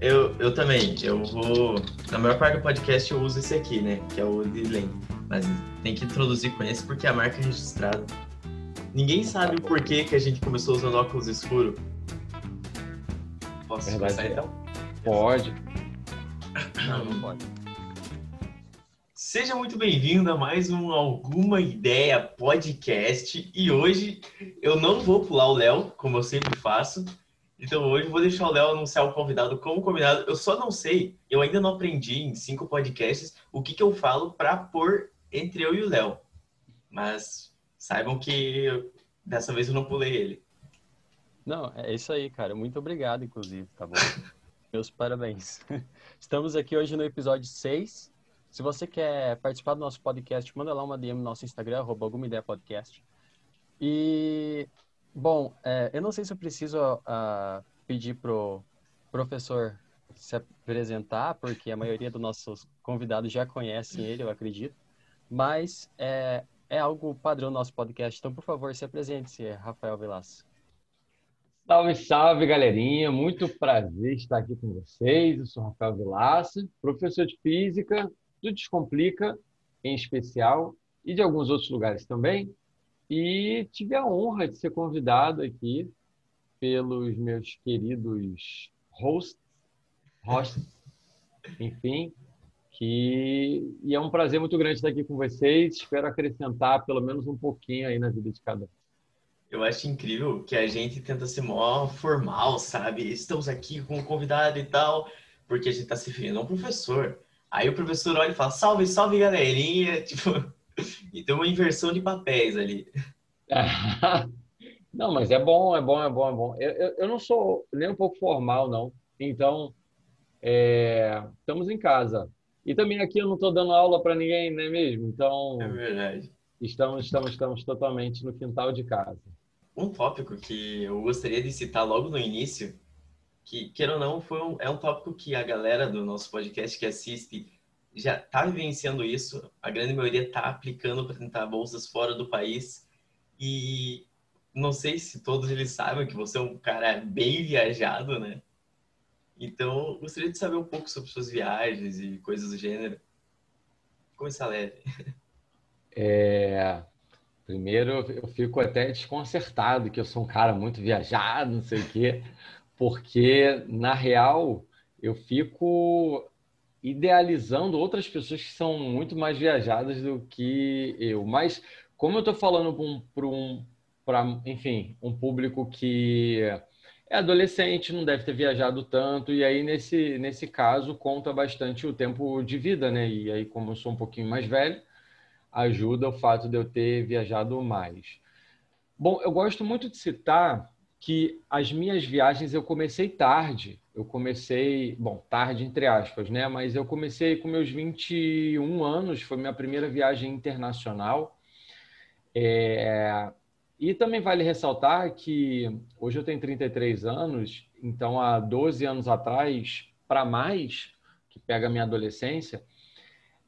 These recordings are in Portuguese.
Eu, eu também. Eu vou. Na maior parte do podcast eu uso esse aqui, né? Que é o Lilen. Mas tem que introduzir com esse porque é a marca registrada. Ninguém sabe o porquê que a gente começou usando óculos escuro. Posso Verdade, começar então? Pode. Não, não pode. Seja muito bem-vindo a mais um Alguma Ideia Podcast. E hoje eu não vou pular o Léo, como eu sempre faço. Então hoje eu vou deixar o Léo anunciar o convidado como convidado. Eu só não sei, eu ainda não aprendi em cinco podcasts o que, que eu falo para pôr entre eu e o Léo. Mas saibam que dessa vez eu não pulei ele. Não, é isso aí, cara. Muito obrigado, inclusive, tá bom? Meus parabéns. Estamos aqui hoje no episódio 6. Se você quer participar do nosso podcast, manda lá uma DM no nosso Instagram, arroba alguma ideia podcast. E, bom, é, eu não sei se eu preciso uh, pedir pro professor se apresentar, porque a maioria dos nossos convidados já conhecem ele, eu acredito. Mas é, é algo padrão no nosso podcast. Então, por favor, se apresente, Rafael Velasco. Salve, salve, galerinha. Muito prazer estar aqui com vocês. Eu sou Rafael Vilaça, professor de física do Descomplica, em especial, e de alguns outros lugares também. E tive a honra de ser convidado aqui pelos meus queridos hosts, hosts enfim, que e é um prazer muito grande estar aqui com vocês. Espero acrescentar pelo menos um pouquinho aí na vida de cada um. Eu acho incrível que a gente tenta ser mó formal, sabe? Estamos aqui com um convidado e tal, porque a gente tá se referindo a um professor. Aí o professor olha e fala, salve, salve, galerinha. Tipo, e tem uma inversão de papéis ali. não, mas é bom, é bom, é bom, é bom. Eu, eu, eu não sou nem um pouco formal, não. Então, é, estamos em casa. E também aqui eu não estou dando aula para ninguém, não é mesmo? Então, é verdade. Estamos, estamos, estamos totalmente no quintal de casa. Um tópico que eu gostaria de citar logo no início, que, queira ou não, foi um, é um tópico que a galera do nosso podcast que assiste já está vivenciando isso, a grande maioria está aplicando para tentar bolsas fora do país. E não sei se todos eles sabem que você é um cara bem viajado, né? Então, gostaria de saber um pouco sobre suas viagens e coisas do gênero. Começar leve. É, Primeiro, eu fico até desconcertado que eu sou um cara muito viajado, não sei o quê, porque, na real, eu fico idealizando outras pessoas que são muito mais viajadas do que eu. Mas, como eu estou falando para um, um enfim, um público que é adolescente, não deve ter viajado tanto, e aí, nesse, nesse caso, conta bastante o tempo de vida, né? E aí, como eu sou um pouquinho mais velho, ajuda o fato de eu ter viajado mais. Bom, eu gosto muito de citar que as minhas viagens eu comecei tarde. Eu comecei, bom, tarde entre aspas, né? Mas eu comecei com meus 21 anos, foi minha primeira viagem internacional. É... E também vale ressaltar que hoje eu tenho 33 anos, então há 12 anos atrás, para mais, que pega a minha adolescência,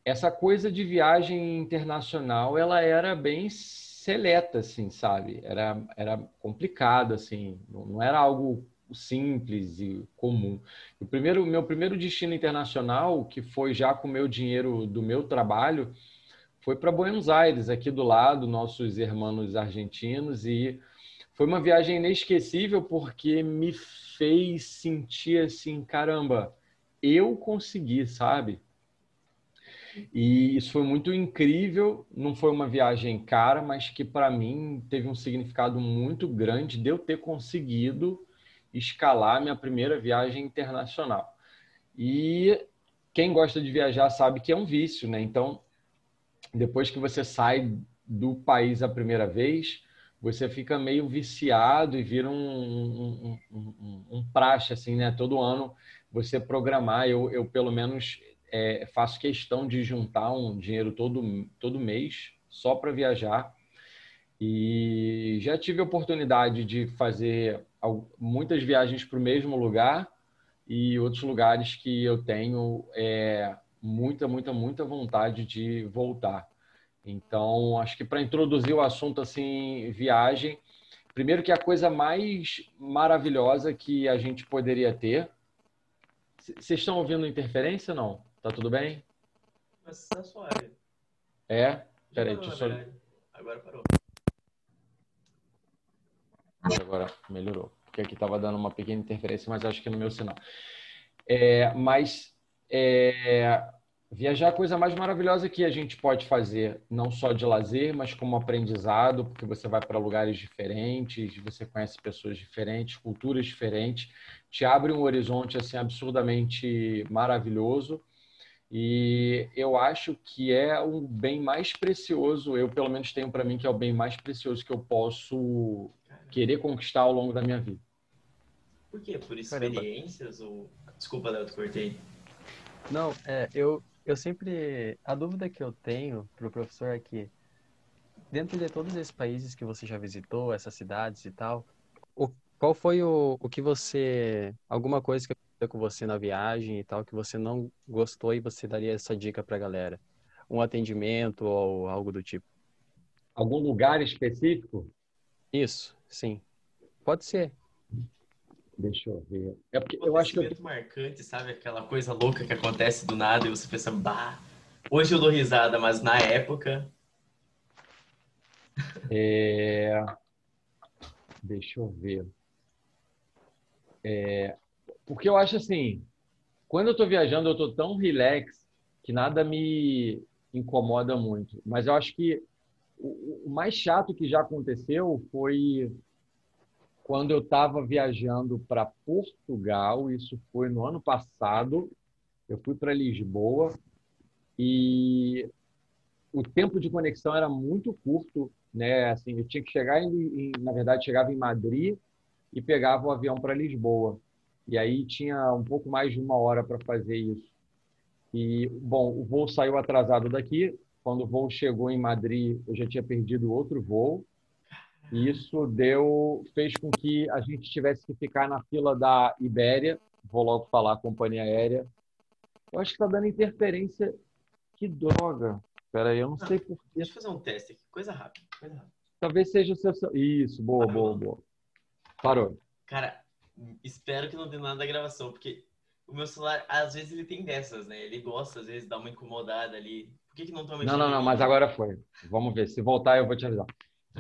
essa coisa de viagem internacional, ela era bem seleta, assim, sabe? Era, era complicado, assim, não era algo simples e comum. O primeiro, meu primeiro destino internacional, que foi já com o meu dinheiro do meu trabalho, foi para Buenos Aires, aqui do lado, nossos irmãos argentinos, e foi uma viagem inesquecível porque me fez sentir assim, caramba, eu consegui, sabe? E isso foi muito incrível. Não foi uma viagem cara, mas que para mim teve um significado muito grande de eu ter conseguido escalar minha primeira viagem internacional. E quem gosta de viajar sabe que é um vício, né? Então, depois que você sai do país a primeira vez, você fica meio viciado e vira um, um, um, um, praxe, assim, né? Todo ano você programar. Eu, eu pelo menos, é, faço questão de juntar um dinheiro todo, todo mês só para viajar. E já tive a oportunidade de fazer muitas viagens para o mesmo lugar e outros lugares que eu tenho é, muita, muita, muita vontade de voltar. Então, acho que para introduzir o assunto assim, viagem, primeiro que a coisa mais maravilhosa que a gente poderia ter Vocês estão ouvindo interferência ou não? Tá tudo bem? Mas tá suave. É? Peraí, deixa eu só. Agora parou. Agora melhorou. Porque aqui estava dando uma pequena interferência, mas acho que é no meu sinal. É, mas é, viajar é a coisa mais maravilhosa que a gente pode fazer, não só de lazer, mas como aprendizado, porque você vai para lugares diferentes, você conhece pessoas diferentes, culturas diferentes, te abre um horizonte assim absurdamente maravilhoso. E eu acho que é o bem mais precioso, eu pelo menos tenho para mim que é o bem mais precioso que eu posso querer conquistar ao longo da minha vida. Por quê? Por Caramba. experiências ou. Desculpa, Léo, te cortei. Não, é, eu, eu sempre. A dúvida que eu tenho pro professor é que, dentro de todos esses países que você já visitou, essas cidades e tal, o, qual foi o, o que você. Alguma coisa que aconteceu com você na viagem e tal, que você não gostou e você daria essa dica pra galera? Um atendimento ou algo do tipo? Algum lugar específico? Isso, sim. Pode ser. Deixa eu ver. É porque Um eu acho que eu marcante, sabe? Aquela coisa louca que acontece do nada e você pensa, bah, hoje eu dou risada, mas na época. É... Deixa eu ver. É... Porque eu acho assim, quando eu estou viajando, eu estou tão relax que nada me incomoda muito. Mas eu acho que o, mais chato que já aconteceu foi quando eu estava viajando para Portugal. Isso foi no ano passado. Eu fui para Lisboa e o tempo de conexão era muito curto, né? Assim, eu tinha que chegar em- na verdade, chegava em Madrid e pegava o avião para Lisboa. E aí tinha um pouco mais de uma hora para fazer isso. E, bom, o voo saiu atrasado daqui. Quando o voo chegou em Madrid, eu já tinha perdido outro voo. E isso deu, fez com que a gente tivesse que ficar na fila da Ibéria. Vou logo falar, companhia aérea. Eu acho que está dando interferência. Que droga. Espera aí, eu não sei por quê. Deixa eu fazer um teste aqui. Coisa rápida. Coisa rápida. Talvez seja o seu. Isso, boa, boa, boa. Parou. Cara, espero que não dê nada da gravação, porque o meu celular, às vezes, ele tem dessas, né? Ele gosta, às vezes, de dar uma incomodada ali. Por que, que não estão mexendo? Não, não, não, mas agora foi. Vamos ver. Se voltar, eu vou te avisar.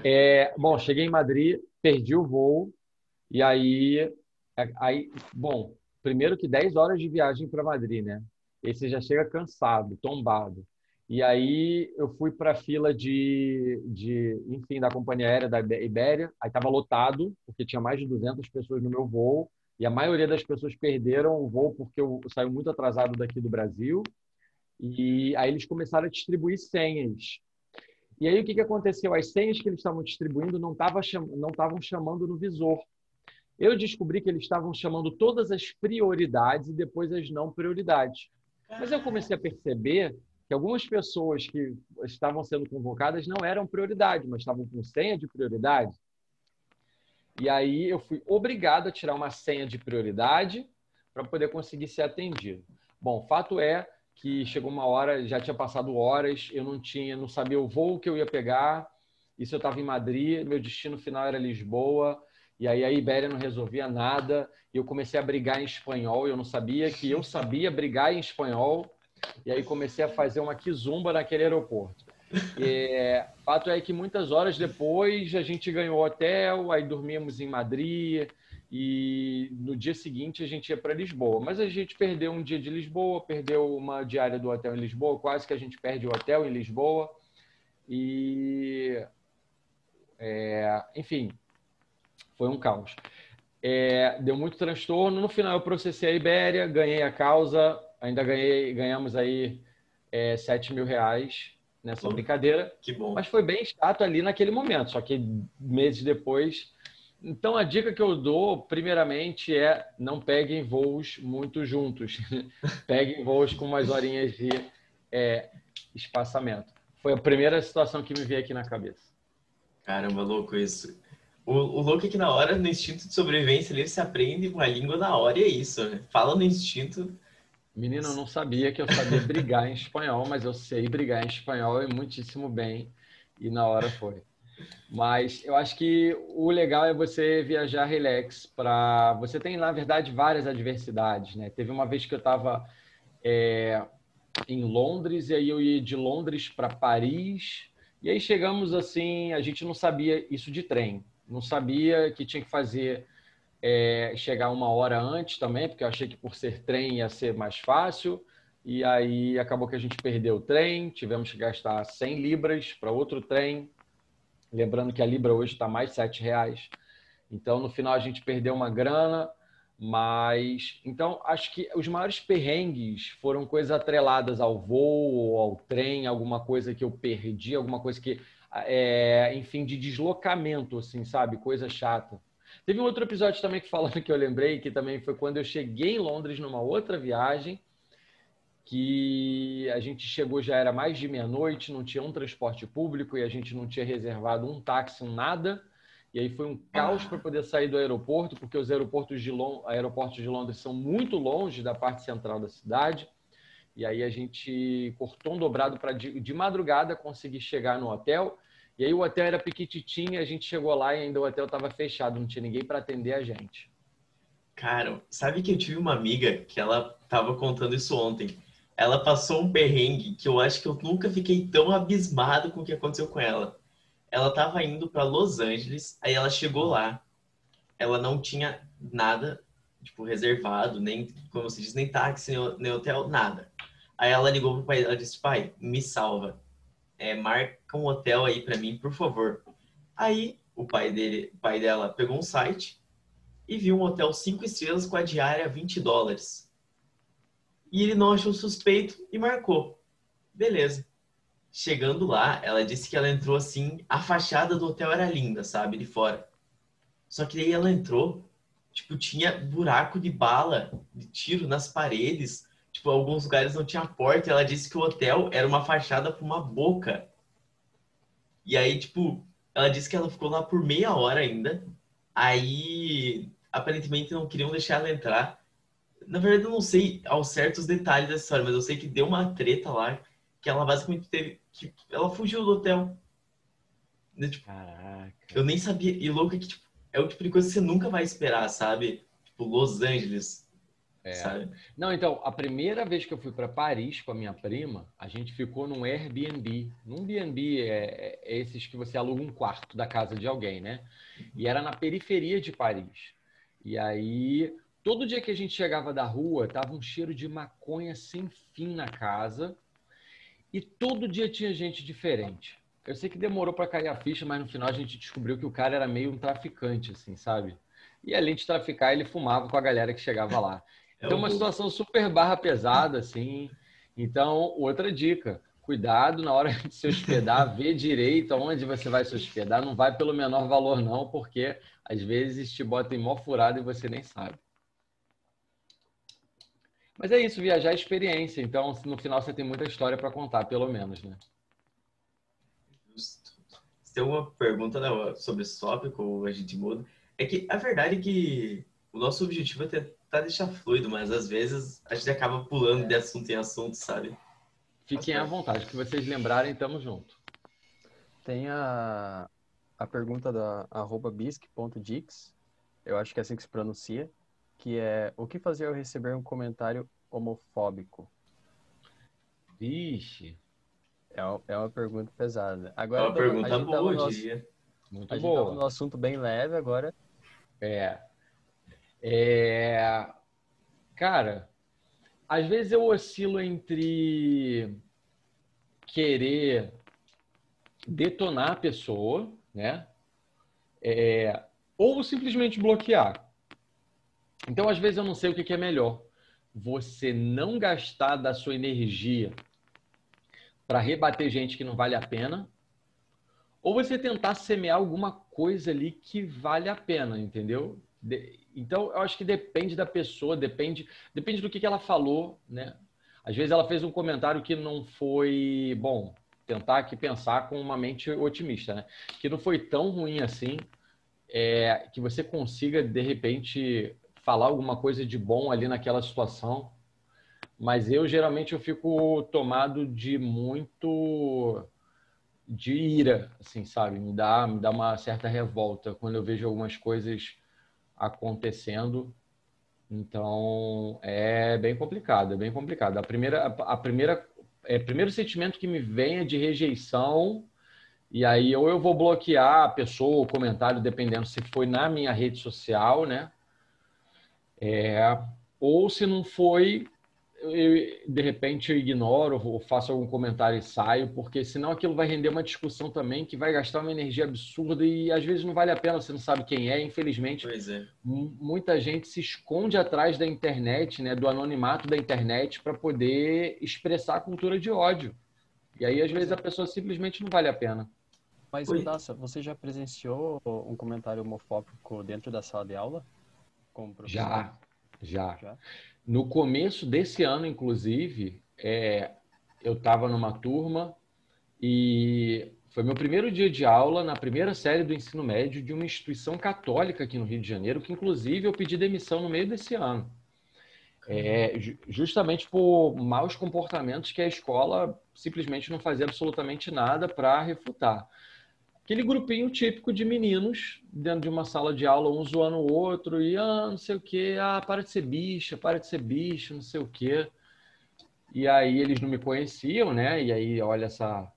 É, bom, cheguei em Madrid, perdi o voo, e aí, aí. Bom, primeiro que 10 horas de viagem para Madrid, né? E você já chega cansado, tombado. E aí eu fui para a fila de, de, enfim, da companhia aérea da Ibé- Ibéria. Aí estava lotado, porque tinha mais de 200 pessoas no meu voo. E a maioria das pessoas perderam o voo porque eu saí muito atrasado daqui do Brasil. E aí eles começaram a distribuir senhas. E aí o que, que aconteceu? As senhas que eles estavam distribuindo não estavam estavam chamando no visor. Eu descobri que eles estavam chamando todas as prioridades e depois as não prioridades. Mas eu comecei a perceber que algumas pessoas que estavam sendo convocadas não eram prioridade, mas estavam com senha de prioridade. E aí eu fui obrigado a tirar uma senha de prioridade para poder conseguir ser atendido. Bom, fato é que chegou uma hora, já tinha passado horas, eu não tinha, não sabia o voo que eu ia pegar. Isso eu estava em Madrid, meu destino final era Lisboa. E aí a Ibéria não resolvia nada. E eu comecei a brigar em espanhol. Eu não sabia que eu sabia brigar em espanhol. E aí comecei a fazer uma quizumba naquele aeroporto. E, fato é que muitas horas depois a gente ganhou hotel, aí dormimos em Madrid e no dia seguinte a gente ia para Lisboa. Mas a gente perdeu um dia de Lisboa, perdeu uma diária do hotel em Lisboa, quase que a gente perde o hotel em Lisboa. E, é, enfim, foi um caos. É, deu muito transtorno. No final eu processei a Ibéria, ganhei a causa, ainda ganhei, ganhamos aí é, 7 mil reais nessa brincadeira. Que bom. Mas foi bem chato ali naquele momento, só que meses depois. Então a dica que eu dou, primeiramente, é não peguem voos muito juntos. peguem voos com umas horinhas de é, espaçamento. Foi a primeira situação que me veio aqui na cabeça. Caramba, louco isso. O, o louco é que na hora, no instinto de sobrevivência, ali você aprende uma língua na hora e é isso, né? Fala no instinto. Menino, eu não sabia que eu sabia brigar em espanhol, mas eu sei brigar em espanhol e muitíssimo bem. E na hora foi. Mas eu acho que o legal é você viajar relax para você tem na verdade várias adversidades, né? Teve uma vez que eu estava é, em Londres e aí eu ia de Londres para Paris e aí chegamos assim, a gente não sabia isso de trem, não sabia que tinha que fazer é, chegar uma hora antes também, porque eu achei que por ser trem ia ser mais fácil. E aí acabou que a gente perdeu o trem, tivemos que gastar 100 libras para outro trem. Lembrando que a libra hoje está mais 7 reais. Então, no final, a gente perdeu uma grana, mas. Então, acho que os maiores perrengues foram coisas atreladas ao voo ao trem, alguma coisa que eu perdi, alguma coisa que. É, enfim, de deslocamento, assim, sabe? Coisa chata. Teve um outro episódio também que falando que eu lembrei, que também foi quando eu cheguei em Londres numa outra viagem, que a gente chegou já era mais de meia-noite, não tinha um transporte público e a gente não tinha reservado um táxi, nada. E aí foi um caos para poder sair do aeroporto, porque os aeroportos de, aeroportos de Londres são muito longe da parte central da cidade. E aí a gente cortou um dobrado para de, madrugada conseguir chegar no hotel. E aí o hotel era piquititinho, a gente chegou lá e ainda o hotel estava fechado, não tinha ninguém para atender a gente. Cara, sabe que eu tive uma amiga que ela estava contando isso ontem. Ela passou um perrengue que eu acho que eu nunca fiquei tão abismado com o que aconteceu com ela. Ela estava indo para Los Angeles, aí ela chegou lá. Ela não tinha nada, tipo, reservado, nem, como você diz, nem táxi, nem hotel, nada. Aí ela ligou pro pai, ela disse: "Pai, me salva é, marca um hotel aí para mim, por favor. Aí o pai dele, o pai dela pegou um site e viu um hotel cinco estrelas com a diária 20 dólares. E ele não achou suspeito e marcou. Beleza. Chegando lá, ela disse que ela entrou assim, a fachada do hotel era linda, sabe, de fora. Só que daí ela entrou, tipo, tinha buraco de bala, de tiro nas paredes, Tipo, alguns lugares não tinha porta. ela disse que o hotel era uma fachada para uma boca. E aí, tipo, ela disse que ela ficou lá por meia hora ainda. Aí, aparentemente, não queriam deixar ela entrar. Na verdade, eu não sei ao certo os detalhes dessa história, mas eu sei que deu uma treta lá que ela basicamente teve. que ela fugiu do hotel. Né, tipo, Caraca. Eu nem sabia. E louco é que, tipo, é o tipo de coisa que você nunca vai esperar, sabe? Tipo, Los Angeles é. Não, então, a primeira vez que eu fui para Paris com a minha prima, a gente ficou num Airbnb. Num B&B é, é, esses que você aluga um quarto da casa de alguém, né? E era na periferia de Paris. E aí, todo dia que a gente chegava da rua, tava um cheiro de maconha sem fim na casa. E todo dia tinha gente diferente. Eu sei que demorou para cair a ficha, mas no final a gente descobriu que o cara era meio um traficante, assim, sabe? E além de traficar, ele fumava com a galera que chegava lá. É então, uma situação super barra pesada, assim. Então, outra dica. Cuidado na hora de se hospedar, vê direito aonde você vai se hospedar. Não vai pelo menor valor, não, porque às vezes te bota em mó furado e você nem sabe. Mas é isso, viajar é experiência. Então, no final você tem muita história para contar, pelo menos, né? Justo. Se tem uma pergunta né, sobre esse tópico, a gente muda. É que a verdade é que o nosso objetivo é tentar deixar fluido, mas às vezes a gente acaba pulando é. de assunto em assunto, sabe? Fiquem à vontade, que vocês lembrarem, tamo junto. Tem a, a pergunta da arroba bisque.dix, eu acho que é assim que se pronuncia, que é o que fazer ao receber um comentário homofóbico? Vixe. É, é uma pergunta pesada. Agora, é uma pergunta boa, eu diria. Muito a boa. gente tava no assunto bem leve, agora... É, é... Cara, às vezes eu oscilo entre querer detonar a pessoa, né? É... Ou simplesmente bloquear. Então, às vezes, eu não sei o que é melhor. Você não gastar da sua energia para rebater gente que não vale a pena, ou você tentar semear alguma coisa ali que vale a pena, entendeu? Então, eu acho que depende da pessoa, depende, depende do que, que ela falou, né? Às vezes ela fez um comentário que não foi bom. Tentar aqui pensar com uma mente otimista, né? Que não foi tão ruim assim, é, que você consiga de repente falar alguma coisa de bom ali naquela situação. Mas eu geralmente eu fico tomado de muito de ira, assim, sabe? Me dá, me dá uma certa revolta quando eu vejo algumas coisas acontecendo. Então, é bem complicado, é bem complicado. A primeira, a primeira, é, primeiro sentimento que me vem é de rejeição, e aí ou eu vou bloquear a pessoa, o comentário, dependendo se foi na minha rede social, né? É, ou se não foi, eu, de repente eu ignoro ou faço algum comentário e saio, porque senão aquilo vai render uma discussão também que vai gastar uma energia absurda e às vezes não vale a pena, você não sabe quem é. Infelizmente, é. muita gente se esconde atrás da internet, né, do anonimato da internet, para poder expressar a cultura de ódio. E aí, às vezes, a pessoa simplesmente não vale a pena. Mas, Mudaça, você já presenciou um comentário homofóbico dentro da sala de aula? Já, já. já? No começo desse ano, inclusive, é, eu estava numa turma e foi meu primeiro dia de aula na primeira série do ensino médio de uma instituição católica aqui no Rio de Janeiro, que inclusive eu pedi demissão no meio desse ano. É, justamente por maus comportamentos que a escola simplesmente não fazia absolutamente nada para refutar aquele grupinho típico de meninos dentro de uma sala de aula, um zoando o outro, e ah, não sei o quê, ah, para de ser bicha, para de ser bicho, não sei o quê. E aí eles não me conheciam, né? E aí, olha essa.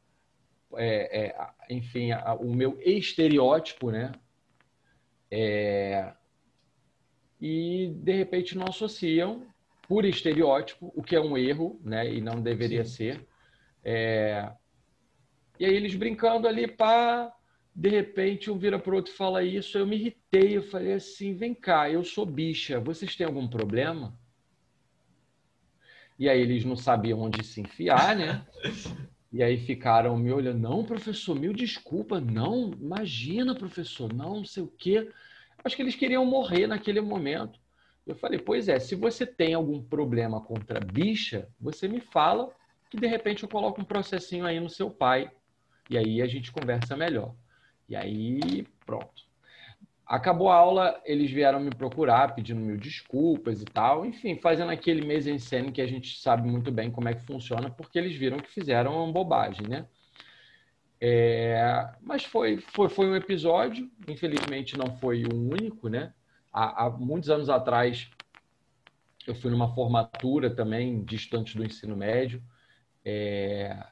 É, é, enfim, a, o meu estereótipo, né? É, e de repente não associam por estereótipo, o que é um erro, né? E não deveria Sim. ser. É, e aí eles brincando ali, pá, de repente, um vira para o outro e fala isso. Eu me irritei. Eu falei assim: vem cá, eu sou bicha. Vocês têm algum problema? E aí eles não sabiam onde se enfiar, né? E aí ficaram me olhando: não, professor, mil desculpa. Não, imagina, professor, não, não sei o quê. Acho que eles queriam morrer naquele momento. Eu falei: pois é, se você tem algum problema contra bicha, você me fala que de repente eu coloco um processinho aí no seu pai. E aí a gente conversa melhor. E aí, pronto. Acabou a aula, eles vieram me procurar, pedindo mil desculpas e tal. Enfim, fazendo aquele mês em cena que a gente sabe muito bem como é que funciona, porque eles viram que fizeram uma bobagem, né? É, mas foi, foi, foi um episódio, infelizmente não foi o único, né? Há, há, muitos anos atrás, eu fui numa formatura também de estudantes do ensino médio, é,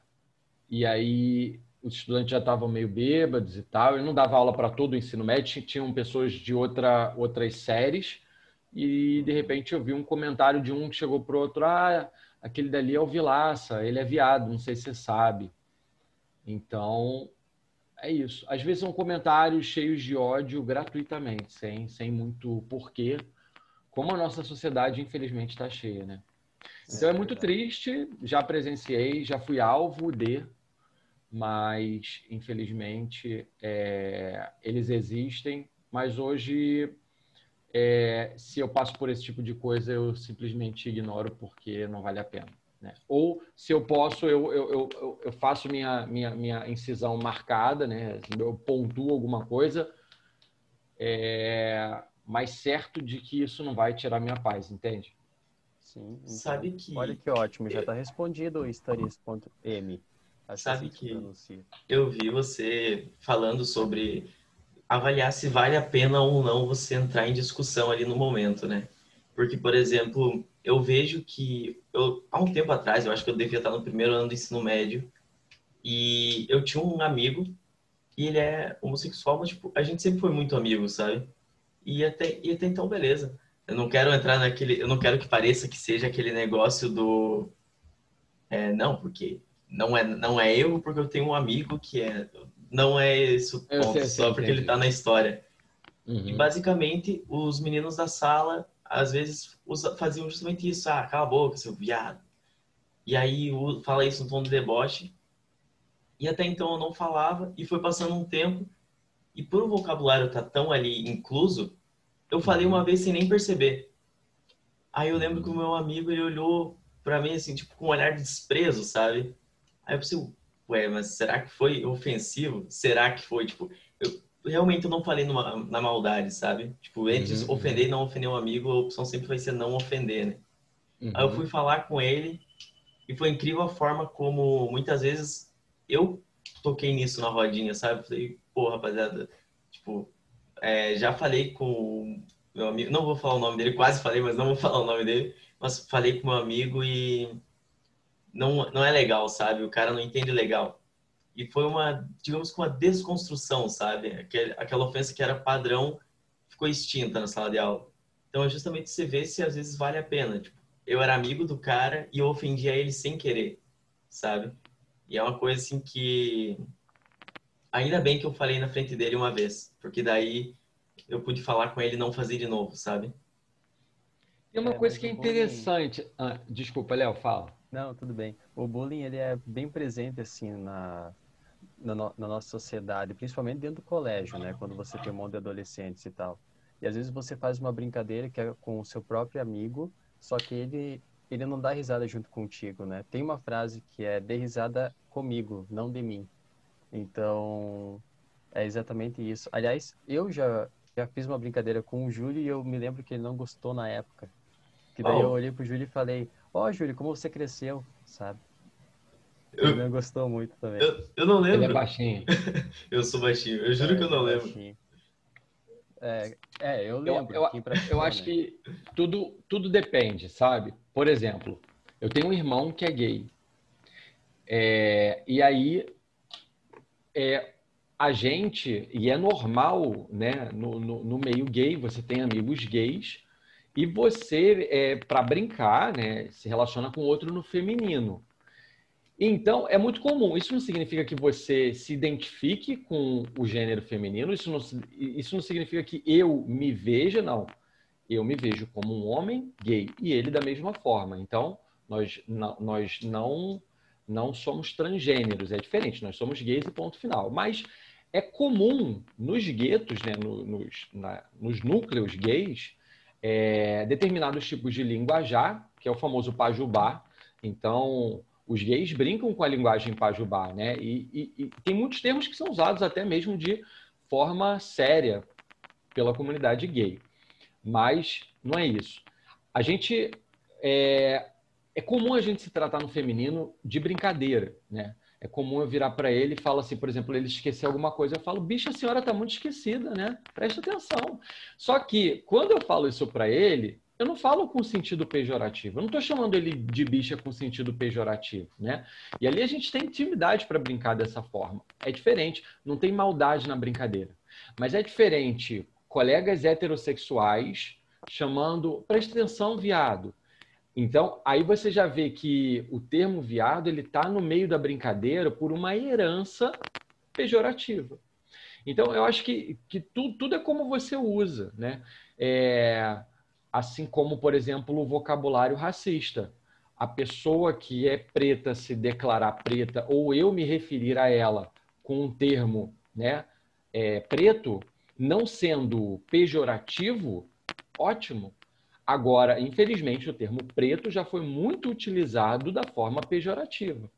e aí os estudantes já estavam meio bêbados e tal. Eu não dava aula para todo o ensino médio, tinham pessoas de outra, outras séries. E de repente eu vi um comentário de um que chegou para o outro: Ah, aquele dali é o Vilaça, ele é viado, não sei se você sabe. Então, é isso. Às vezes são comentários cheios de ódio gratuitamente, sem, sem muito porquê, como a nossa sociedade, infelizmente, está cheia, né? Então é muito triste, já presenciei, já fui alvo de mas infelizmente é, eles existem. Mas hoje, é, se eu passo por esse tipo de coisa, eu simplesmente ignoro porque não vale a pena. Né? Ou se eu posso, eu, eu, eu, eu, faço minha, minha, minha incisão marcada, né? eu pontuo alguma coisa, é, mas certo de que isso não vai tirar minha paz, entende? Sim. Então, Sabe que. Olha que ótimo, já está respondido o stories.m. Sabe que eu vi você falando sobre avaliar se vale a pena ou não você entrar em discussão ali no momento, né? Porque, por exemplo, eu vejo que eu, há um tempo atrás, eu acho que eu devia estar no primeiro ano do ensino médio, e eu tinha um amigo e ele é homossexual, mas tipo, a gente sempre foi muito amigo, sabe? E até, e até então, beleza. Eu não quero entrar naquele. Eu não quero que pareça que seja aquele negócio do. É, não, porque não é, não é eu, porque eu tenho um amigo que é. Não é esse o ponto, sei, só porque ele tá na história. Uhum. E basicamente, os meninos da sala, às vezes, faziam justamente isso. Ah, cala a boca, seu viado. E aí fala isso no tom de deboche. E até então eu não falava, e foi passando um tempo, e por o vocabulário tá tão ali incluso, eu falei uma uhum. vez sem nem perceber. Aí eu lembro que o meu amigo ele olhou para mim assim, tipo, com um olhar de desprezo, sabe? Aí eu pensei, ué, mas será que foi ofensivo? Será que foi, tipo, eu realmente eu não falei numa, na maldade, sabe? Tipo, entre uhum, ofender uhum. e não ofender um amigo, a opção sempre vai ser não ofender, né? Uhum. Aí eu fui falar com ele e foi incrível a forma como muitas vezes eu toquei nisso na rodinha, sabe? Falei, pô, rapaziada, tipo, é, já falei com meu amigo, não vou falar o nome dele, quase falei, mas não vou falar o nome dele, mas falei com meu amigo e não, não é legal, sabe? O cara não entende legal. E foi uma, digamos que uma desconstrução, sabe? Aquela, aquela ofensa que era padrão ficou extinta na sala de aula. Então é justamente você ver se às vezes vale a pena. Tipo, eu era amigo do cara e eu ofendia ele sem querer, sabe? E é uma coisa assim que ainda bem que eu falei na frente dele uma vez, porque daí eu pude falar com ele e não fazer de novo, sabe? E uma é, coisa que é interessante. Ah, desculpa, Léo, fala. Não, tudo bem. O bullying ele é bem presente assim na, na, no, na, nossa sociedade, principalmente dentro do colégio, né? Quando você tem um monte de adolescentes e tal. E às vezes você faz uma brincadeira que é com o seu próprio amigo, só que ele ele não dá risada junto contigo, né? Tem uma frase que é dê risada comigo, não de mim. Então, é exatamente isso. Aliás, eu já já fiz uma brincadeira com o Júlio e eu me lembro que ele não gostou na época. Que daí oh. eu olhei pro Júlio e falei, ó, oh, Júlio, como você cresceu, sabe? Eu, ele não gostou muito também. Eu, eu não lembro. Ele é baixinho. eu sou baixinho. Eu juro é, que eu não lembro. É, é, eu lembro. Eu, eu, eu acho né? que tudo, tudo depende, sabe? Por exemplo, eu tenho um irmão que é gay. É, e aí, é, a gente, e é normal, né, no, no, no meio gay, você tem amigos gays, e você, é, para brincar, né, se relaciona com outro no feminino. Então, é muito comum. Isso não significa que você se identifique com o gênero feminino, isso não, isso não significa que eu me veja, não. Eu me vejo como um homem gay e ele da mesma forma. Então, nós, não, nós não, não somos transgêneros, é diferente, nós somos gays e ponto final. Mas é comum nos guetos, né, no, nos, na, nos núcleos gays, é, determinados tipos de linguajar, que é o famoso pajubá. Então, os gays brincam com a linguagem pajubá, né? E, e, e, tem muitos termos que são usados até mesmo de forma séria pela comunidade gay. Mas não é isso. A gente é, é comum a gente se tratar no feminino de brincadeira, né? É comum eu virar para ele e falar assim, por exemplo, ele esqueceu alguma coisa, eu falo, bicho, a senhora está muito esquecida, né? Presta atenção. Só que quando eu falo isso para ele, eu não falo com sentido pejorativo. Eu não estou chamando ele de bicha com sentido pejorativo, né? E ali a gente tem intimidade para brincar dessa forma. É diferente, não tem maldade na brincadeira. Mas é diferente colegas heterossexuais chamando, presta atenção, viado. Então, aí você já vê que o termo viado ele está no meio da brincadeira por uma herança pejorativa. Então, eu acho que, que tu, tudo é como você usa, né? É, assim como, por exemplo, o vocabulário racista. A pessoa que é preta se declarar preta ou eu me referir a ela com um termo né, é, preto, não sendo pejorativo, ótimo. Agora, infelizmente, o termo preto já foi muito utilizado da forma pejorativa.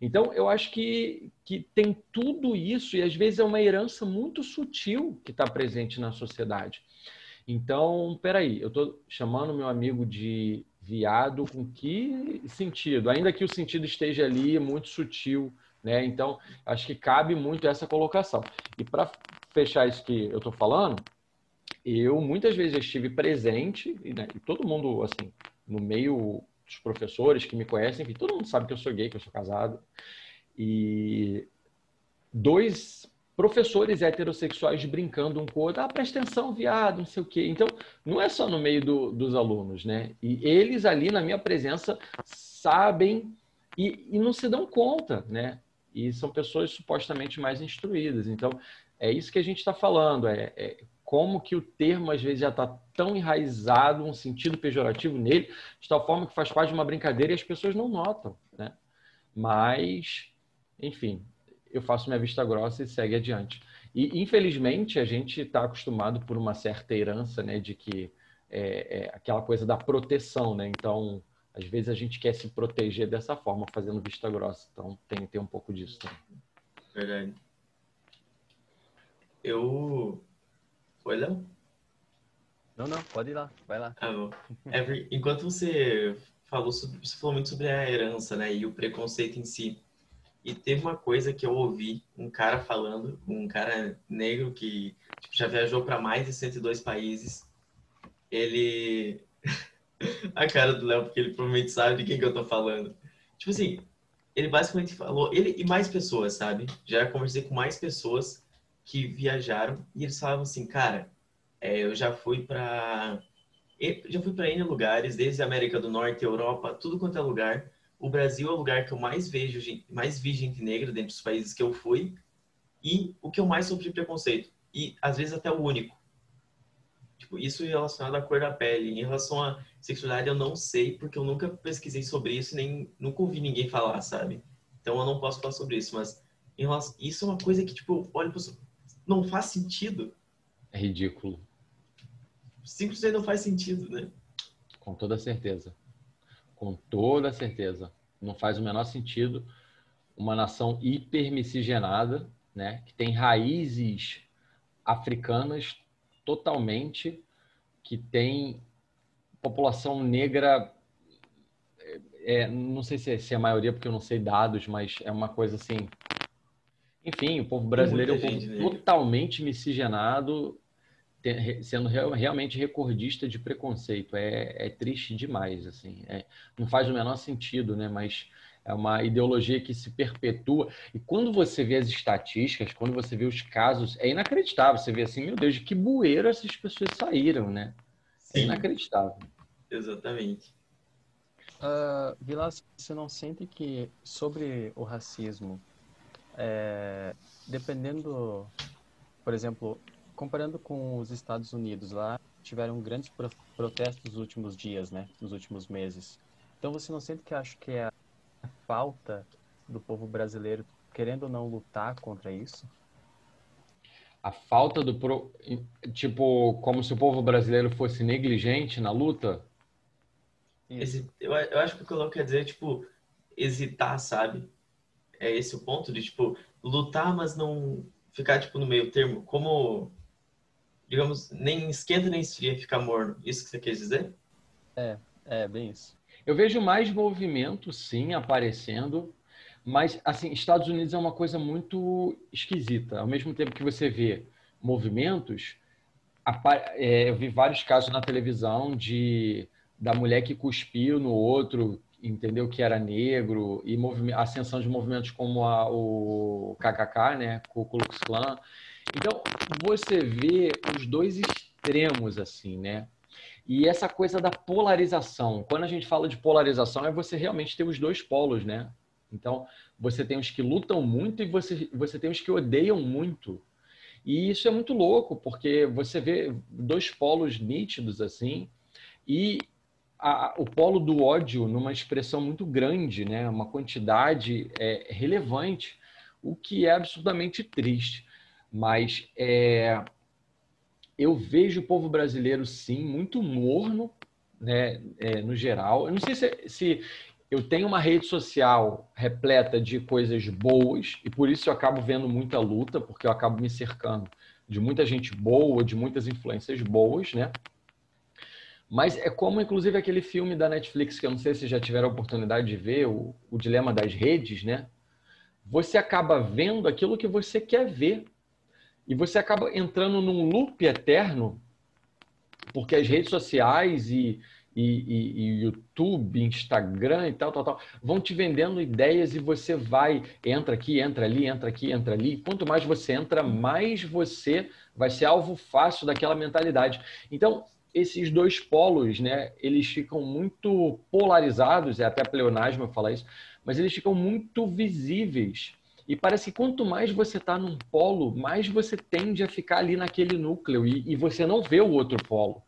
Então, eu acho que, que tem tudo isso, e às vezes é uma herança muito sutil que está presente na sociedade. Então, peraí, eu estou chamando meu amigo de viado com que sentido? Ainda que o sentido esteja ali muito sutil, né? Então, acho que cabe muito essa colocação. E para fechar isso que eu estou falando, eu muitas vezes estive presente, né, e todo mundo, assim, no meio dos professores que me conhecem, que todo mundo sabe que eu sou gay, que eu sou casado, e dois professores heterossexuais brincando um com o outro, ah, presta atenção, viado, não sei o quê. Então, não é só no meio do, dos alunos, né? E eles ali, na minha presença, sabem e, e não se dão conta, né? E são pessoas supostamente mais instruídas. Então, é isso que a gente está falando, é, é como que o termo às vezes já está tão enraizado, um sentido pejorativo nele, de tal forma que faz parte de uma brincadeira e as pessoas não notam, né? Mas, enfim, eu faço minha vista grossa e segue adiante. E, infelizmente, a gente está acostumado por uma certa herança, né, de que é, é, aquela coisa da proteção, né? Então, às vezes a gente quer se proteger dessa forma, fazendo vista grossa. Então, tem ter um pouco disso também. Verdade. Eu Oi, Léo? Não, não, pode ir lá, vai lá. Ah, bom. Every, enquanto você falou, sobre, você falou muito sobre a herança, né, e o preconceito em si. E teve uma coisa que eu ouvi um cara falando, um cara negro que tipo, já viajou para mais de 102 países. Ele. a cara do Léo, porque ele provavelmente sabe de quem que eu tô falando. Tipo assim, ele basicamente falou, ele e mais pessoas, sabe? Já conversei com mais pessoas que viajaram e eles falavam assim, cara, é, eu já fui para já fui para N lugares, desde a América do Norte, Europa, tudo quanto é lugar. O Brasil é o lugar que eu mais vejo, mais vi gente negra dentro dos países que eu fui e o que eu mais sofri preconceito e às vezes até o único. Tipo, isso relacionado à cor da pele. Em relação à sexualidade, eu não sei, porque eu nunca pesquisei sobre isso, nem nunca ouvi ninguém falar, sabe? Então eu não posso falar sobre isso, mas relação, isso é uma coisa que, tipo, olha, não faz sentido. É ridículo. Simplesmente não faz sentido, né? Com toda certeza. Com toda certeza. Não faz o menor sentido uma nação hipermiscigenada, né, que tem raízes africanas totalmente, que tem população negra, é, é, não sei se é, se é a maioria, porque eu não sei dados, mas é uma coisa assim. Enfim, o povo brasileiro é um povo totalmente miscigenado, sendo realmente recordista de preconceito. É, é triste demais, assim. É, não faz o menor sentido, né? Mas é uma ideologia que se perpetua. E quando você vê as estatísticas, quando você vê os casos, é inacreditável. Você vê assim, meu Deus, de que bueiro essas pessoas saíram, né? É Sim. É inacreditável. Exatamente. Uh, Vilas, você não sente que sobre o racismo, é, dependendo, por exemplo, comparando com os Estados Unidos, lá tiveram grandes protestos nos últimos dias, né? Nos últimos meses. Então você não sente que acho que é falta do povo brasileiro, querendo ou não, lutar contra isso? A falta do. Pro... Tipo, como se o povo brasileiro fosse negligente na luta? Esse, eu, eu acho que o que eu quer dizer é, tipo, hesitar, sabe? É esse o ponto de, tipo, lutar, mas não ficar, tipo, no meio termo. Como, digamos, nem esquenta nem esfria, ficar morno. Isso que você quer dizer? É, é, bem isso. Eu vejo mais movimento, sim, aparecendo, mas, assim, Estados Unidos é uma coisa muito esquisita. Ao mesmo tempo que você vê movimentos, é, eu vi vários casos na televisão de da mulher que cuspiu no outro, entendeu que era negro, e ascensão de movimentos como a, o KKK, né, o Ku Klux Klan. Então, você vê os dois extremos, assim, né? E essa coisa da polarização. Quando a gente fala de polarização, é você realmente ter os dois polos, né? Então, você tem os que lutam muito e você, você tem os que odeiam muito. E isso é muito louco, porque você vê dois polos nítidos assim, e a, o polo do ódio numa expressão muito grande, né? uma quantidade é, relevante, o que é absurdamente triste. Mas é, eu vejo o povo brasileiro, sim, muito morno, né, é, no geral. Eu não sei se, se, eu tenho uma rede social repleta de coisas boas, e por isso eu acabo vendo muita luta, porque eu acabo me cercando de muita gente boa, de muitas influências boas, né? Mas é como, inclusive, aquele filme da Netflix, que eu não sei se já tiveram a oportunidade de ver, o, o Dilema das Redes, né? Você acaba vendo aquilo que você quer ver e você acaba entrando num loop eterno, porque as redes sociais e, e, e, e, YouTube, Instagram e tal, tal, tal, vão te vendendo ideias e você vai, entra aqui, entra ali, entra aqui, entra ali. Quanto mais você entra, mais você vai ser alvo fácil daquela mentalidade. Então, esses dois polos, né, eles ficam muito polarizados, é até pleonasmo falar isso, mas eles ficam muito visíveis e parece que quanto mais você está num polo, mais você tende a ficar ali naquele núcleo e, e você não vê o outro polo.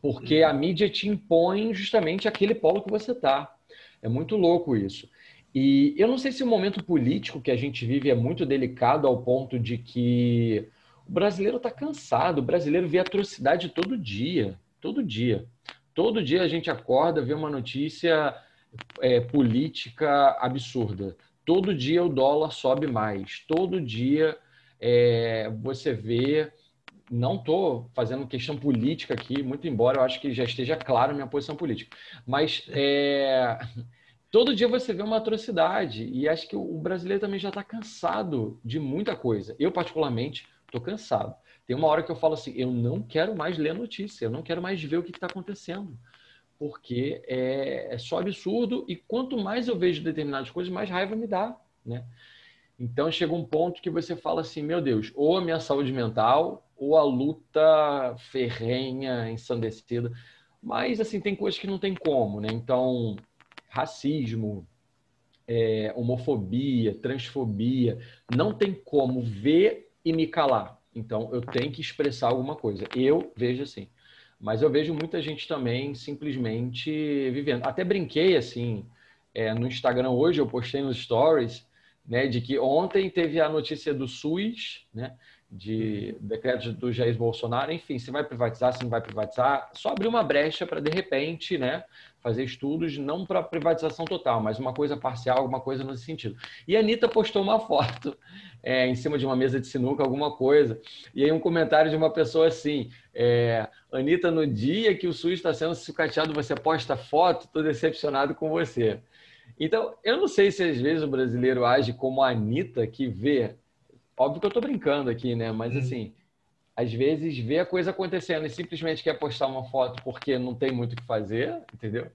Porque a mídia te impõe justamente aquele polo que você está. É muito louco isso. E eu não sei se o momento político que a gente vive é muito delicado ao ponto de que o brasileiro está cansado, o brasileiro vê atrocidade todo dia, todo dia. Todo dia a gente acorda, vê uma notícia é, política absurda. Todo dia o dólar sobe mais. Todo dia é, você vê. Não estou fazendo questão política aqui, muito embora eu acho que já esteja claro minha posição política. Mas é, todo dia você vê uma atrocidade. E acho que o brasileiro também já está cansado de muita coisa. Eu, particularmente, estou cansado. Tem uma hora que eu falo assim: eu não quero mais ler notícia, eu não quero mais ver o que está acontecendo. Porque é, é só absurdo. E quanto mais eu vejo determinadas coisas, mais raiva me dá. Né? Então chega um ponto que você fala assim: meu Deus, ou a minha saúde mental, ou a luta ferrenha, ensandecida. Mas, assim, tem coisas que não tem como, né? Então, racismo, é, homofobia, transfobia, não tem como ver e me calar. Então, eu tenho que expressar alguma coisa. Eu vejo assim. Mas eu vejo muita gente também simplesmente vivendo. Até brinquei, assim, é, no Instagram hoje, eu postei nos stories, né, de que ontem teve a notícia do SUS, né? De decretos do Jair Bolsonaro, enfim, se vai privatizar, se não vai privatizar, só abrir uma brecha para, de repente, né, fazer estudos, não para privatização total, mas uma coisa parcial, alguma coisa nesse sentido. E a Anitta postou uma foto é, em cima de uma mesa de sinuca, alguma coisa, e aí um comentário de uma pessoa assim, é, Anitta, no dia que o SUS está sendo sucateado, você posta foto, estou decepcionado com você. Então, eu não sei se às vezes o brasileiro age como a Anitta, que vê Óbvio que eu estou brincando aqui, né? Mas hum. assim, às vezes vê a coisa acontecendo e simplesmente quer postar uma foto porque não tem muito o que fazer, entendeu?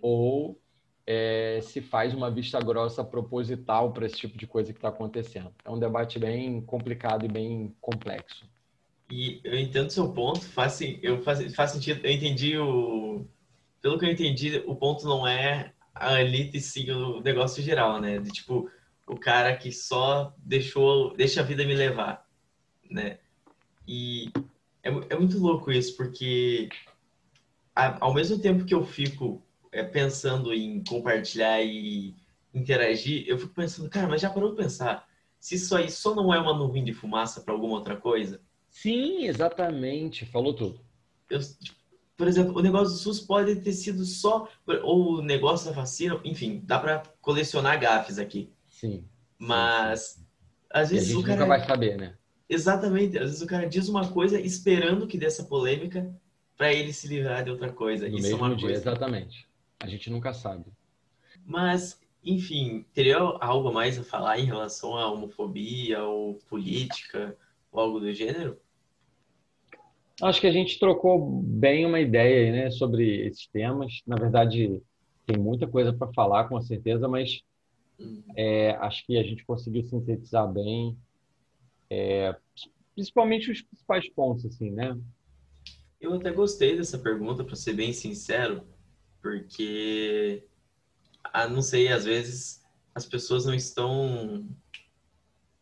Ou é, se faz uma vista grossa proposital para esse tipo de coisa que está acontecendo. É um debate bem complicado e bem complexo. E eu entendo seu ponto, faz, eu faz, faz sentido. Eu entendi o. Pelo que eu entendi, o ponto não é a elite sim o negócio geral, né? De tipo, o cara que só deixou, deixa a vida me levar, né? E é, é muito louco isso, porque a, ao mesmo tempo que eu fico é, pensando em compartilhar e interagir, eu fico pensando, cara, mas já parou de pensar se isso aí só não é uma nuvem de fumaça para alguma outra coisa? Sim, exatamente, falou tudo. Eu, por exemplo, o negócio do SUS pode ter sido só, ou o negócio da vacina, enfim, dá para colecionar gafes aqui. Sim. Mas às vezes e a gente o cara nunca vai saber, né? Exatamente. Às vezes o cara diz uma coisa esperando que dessa polêmica para ele se livrar de outra coisa. No Isso mesmo é uma dia, coisa. exatamente. A gente nunca sabe. Mas, enfim, teria algo mais a falar em relação à homofobia ou política ou algo do gênero? Acho que a gente trocou bem uma ideia né, sobre esses temas. Na verdade, tem muita coisa para falar, com certeza, mas é, acho que a gente conseguiu sintetizar bem, é, principalmente os principais pontos, assim, né? Eu até gostei dessa pergunta, para ser bem sincero, porque, ah, não sei, às vezes as pessoas não estão,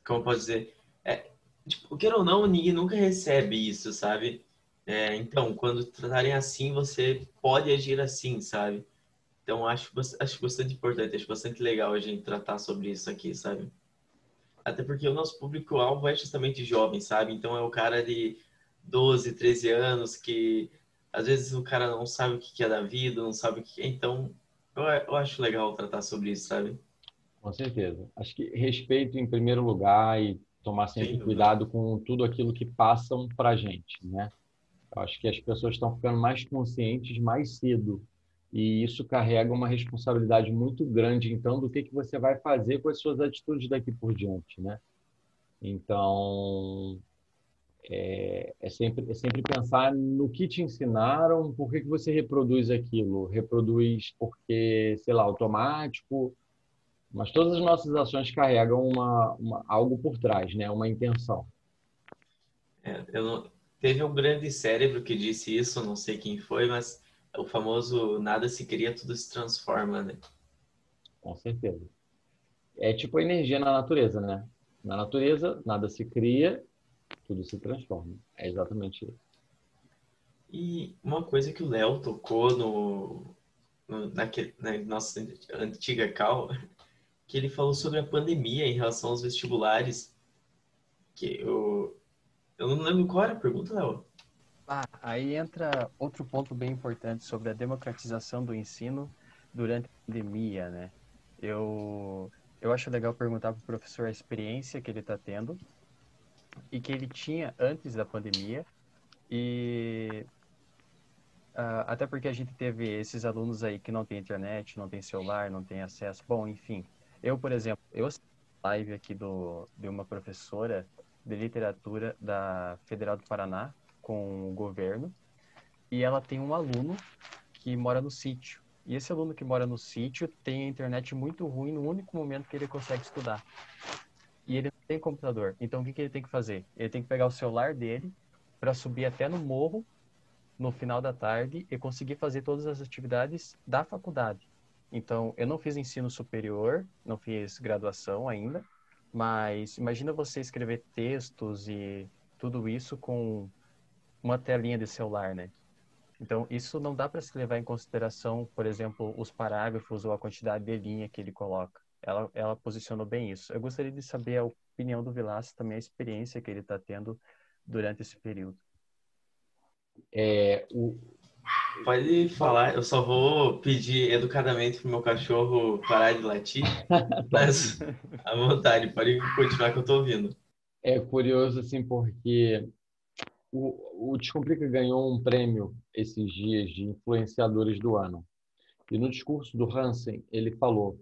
como pode dizer, é, tipo, queira ou não, ninguém nunca recebe isso, sabe? É, então, quando tratarem assim, você pode agir assim, sabe? Então, acho, acho bastante importante, acho bastante legal a gente tratar sobre isso aqui, sabe? Até porque o nosso público-alvo é justamente jovem, sabe? Então, é o cara de 12, 13 anos que às vezes o cara não sabe o que é da vida, não sabe o que é. Então, eu, eu acho legal tratar sobre isso, sabe? Com certeza. Acho que respeito em primeiro lugar e tomar sempre cuidado com tudo aquilo que passam pra gente, né? Eu acho que as pessoas estão ficando mais conscientes mais cedo e isso carrega uma responsabilidade muito grande, então, do que, que você vai fazer com as suas atitudes daqui por diante, né? Então, é, é, sempre, é sempre pensar no que te ensinaram, por que, que você reproduz aquilo. Reproduz porque, sei lá, automático, mas todas as nossas ações carregam uma, uma algo por trás, né? Uma intenção. É, não... Teve um grande cérebro que disse isso, não sei quem foi, mas o famoso nada se cria, tudo se transforma, né? Com certeza. É tipo a energia na natureza, né? Na natureza, nada se cria, tudo se transforma. É exatamente isso. E uma coisa que o Léo tocou no, no naquele, na nossa antiga cal, que ele falou sobre a pandemia em relação aos vestibulares. Que eu, eu não lembro qual era a pergunta, Léo. Ah, aí entra outro ponto bem importante sobre a democratização do ensino durante a pandemia, né? Eu, eu acho legal perguntar para o professor a experiência que ele está tendo e que ele tinha antes da pandemia e uh, até porque a gente teve esses alunos aí que não tem internet, não tem celular, não tem acesso. Bom, enfim, eu, por exemplo, eu live aqui do, de uma professora de literatura da Federal do Paraná com o governo e ela tem um aluno que mora no sítio. E esse aluno que mora no sítio tem a internet muito ruim no único momento que ele consegue estudar. E ele não tem computador. Então o que, que ele tem que fazer? Ele tem que pegar o celular dele para subir até no morro no final da tarde e conseguir fazer todas as atividades da faculdade. Então, eu não fiz ensino superior, não fiz graduação ainda, mas imagina você escrever textos e tudo isso com uma telinha de celular, né? Então, isso não dá para se levar em consideração, por exemplo, os parágrafos ou a quantidade de linha que ele coloca. Ela, ela posicionou bem isso. Eu gostaria de saber a opinião do Vilas, também a experiência que ele está tendo durante esse período. É, o... Pode falar, eu só vou pedir educadamente pro meu cachorro parar de latir, mas à vontade, pode continuar que eu estou ouvindo. É curioso, assim, porque o, o Descomplica ganhou um prêmio esses dias de influenciadores do ano. E no discurso do Hansen, ele falou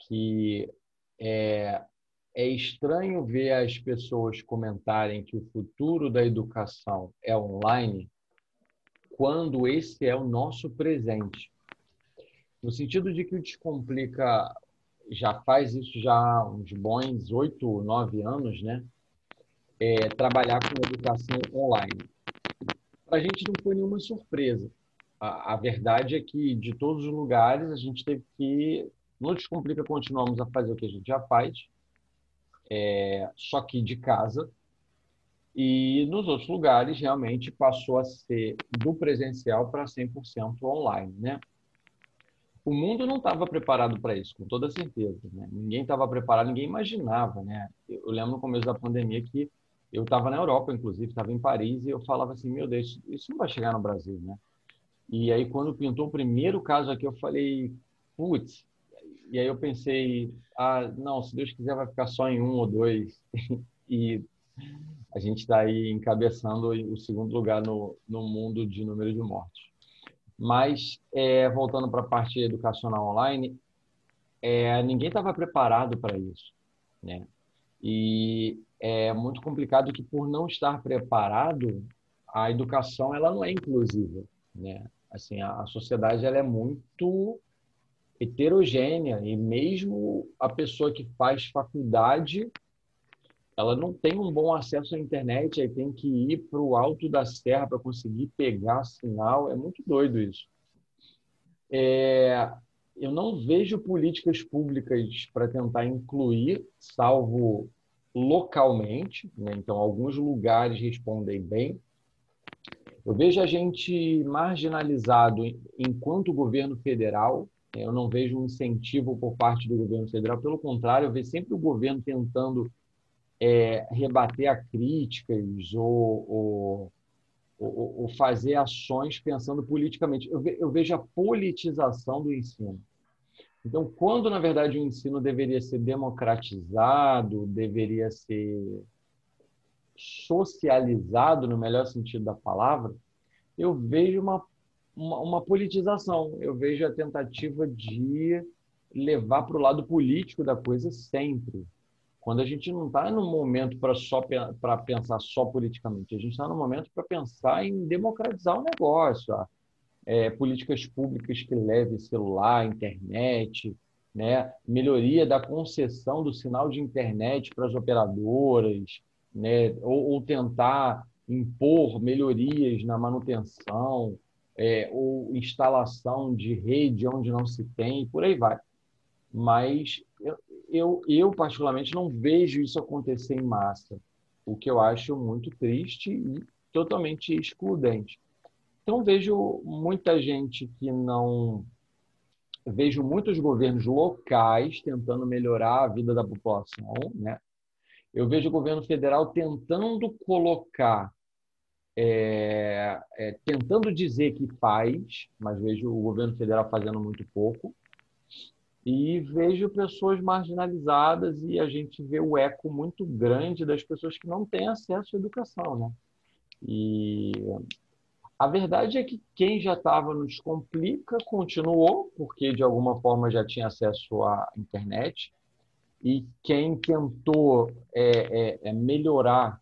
que é, é estranho ver as pessoas comentarem que o futuro da educação é online quando esse é o nosso presente. No sentido de que o Descomplica já faz isso já há uns bons oito, nove anos, né? É, trabalhar com educação online. Para a gente não foi nenhuma surpresa. A, a, verdade é que de todos os lugares a gente teve que, no Descomplica, continuamos a fazer o que a gente já faz, é, só que de casa. E nos outros lugares, realmente, passou a ser do presencial para 100% online, né? O mundo não estava preparado para isso, com toda certeza. Né? Ninguém estava preparado, ninguém imaginava, né? Eu lembro no começo da pandemia que eu estava na Europa, inclusive, estava em Paris, e eu falava assim, meu Deus, isso não vai chegar no Brasil, né? E aí, quando pintou o primeiro caso aqui, eu falei, putz, e aí eu pensei, ah, não, se Deus quiser vai ficar só em um ou dois. e a gente está aí encabeçando o segundo lugar no, no mundo de número de mortes. Mas, é, voltando para a parte educacional online, é, ninguém estava preparado para isso. Né? E é muito complicado que, por não estar preparado, a educação ela não é inclusiva. Né? Assim, a, a sociedade ela é muito heterogênea e mesmo a pessoa que faz faculdade ela não tem um bom acesso à internet, aí tem que ir para o alto da serra para conseguir pegar sinal. É muito doido isso. É, eu não vejo políticas públicas para tentar incluir, salvo localmente. Né? Então, alguns lugares respondem bem. Eu vejo a gente marginalizado enquanto governo federal eu não vejo um incentivo por parte do governo federal. Pelo contrário, eu vejo sempre o governo tentando é, rebater a críticas ou, ou, ou, fazer ações pensando politicamente. Eu vejo a politização do ensino. Então, quando na verdade o ensino deveria ser democratizado, deveria ser socializado no melhor sentido da palavra, eu vejo uma uma, uma politização. Eu vejo a tentativa de levar para o lado político da coisa sempre. Quando a gente não está no momento para só para pensar só politicamente, a gente está no momento para pensar em democratizar o negócio, é, políticas públicas que levem celular, internet, né, melhoria da concessão do sinal de internet para as operadoras, né, ou, ou tentar impor melhorias na manutenção, é, ou instalação de rede onde não se tem, por aí vai. Mas eu, eu, eu, particularmente, não vejo isso acontecer em massa, o que eu acho muito triste e totalmente excludente. Então, vejo muita gente que não. Vejo muitos governos locais tentando melhorar a vida da população, né? Eu vejo o governo federal tentando colocar é, é, tentando dizer que faz, mas vejo o governo federal fazendo muito pouco, e vejo pessoas marginalizadas e a gente vê o eco muito grande das pessoas que não têm acesso à educação, né? E a verdade é que quem já estava no Descomplica continuou, porque de alguma forma já tinha acesso à internet. E quem tentou é, é, é melhorar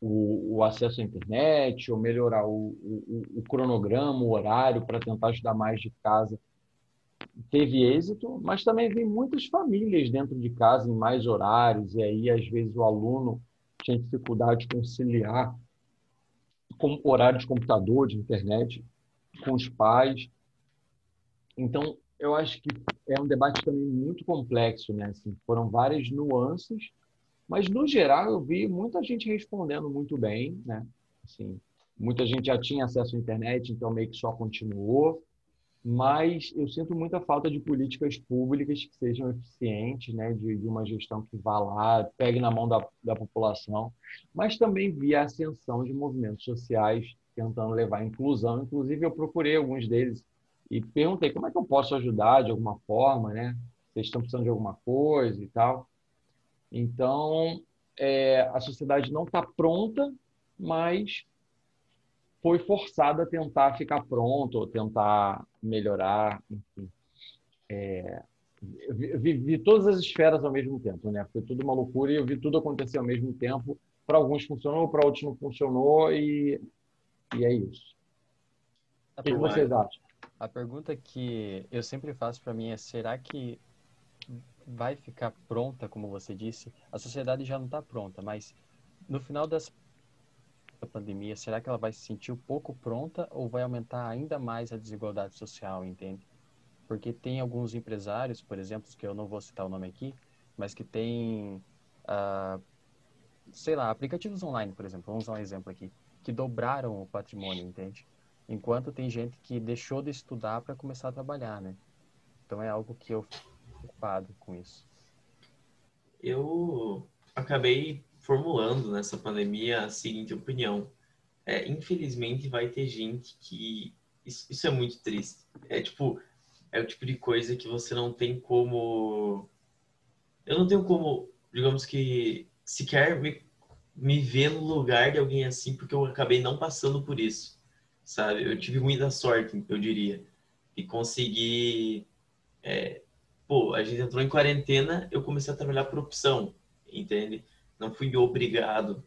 o, o, acesso à internet, ou melhorar o, o, o cronograma, o horário, para tentar ajudar mais de casa, teve êxito, mas também vem muitas famílias dentro de casa em mais horários, e aí às vezes o aluno tinha dificuldade de conciliar com horário de computador, de internet, com os pais. Então, eu acho que é um debate também muito complexo, né? Assim, foram várias nuances, mas no geral eu vi muita gente respondendo muito bem, né? Assim, muita gente já tinha acesso à internet, então meio que só continuou mas eu sinto muita falta de políticas públicas que sejam eficientes, né, de, de uma gestão que vá lá, pegue na mão da, da população, mas também via ascensão de movimentos sociais tentando levar a inclusão. Inclusive, eu procurei alguns deles e perguntei como é que eu posso ajudar de alguma forma, né? Vocês estão precisando de alguma coisa e tal. Então, é, a sociedade não está pronta, mas foi forçado a tentar ficar pronto, ou tentar melhorar, enfim. É, vi, vi, todas as esferas ao mesmo tempo, né? Foi tudo uma loucura e eu vi tudo acontecer ao mesmo tempo. Para alguns funcionou, para outros não funcionou e, e é isso. o que, que vocês acham? A pergunta que eu sempre faço para mim é: será que vai ficar pronta, como você disse? A sociedade já não está pronta, mas no final das da pandemia, será que ela vai se sentir um pouco pronta ou vai aumentar ainda mais a desigualdade social, entende? Porque tem alguns empresários, por exemplo, que eu não vou citar o nome aqui, mas que tem, uh, sei lá, aplicativos online, por exemplo, vamos usar um exemplo aqui, que dobraram o patrimônio, entende? Enquanto tem gente que deixou de estudar para começar a trabalhar, né? Então é algo que eu fico preocupado com isso. Eu acabei formulando nessa pandemia a seguinte opinião. É, infelizmente vai ter gente que isso, isso, é muito triste. É tipo é o tipo de coisa que você não tem como eu não tenho como, digamos que sequer me, me ver no lugar de alguém assim porque eu acabei não passando por isso. Sabe? Eu tive muita sorte, eu diria, e consegui é, pô, a gente entrou em quarentena, eu comecei a trabalhar por opção, entende? Não fui obrigado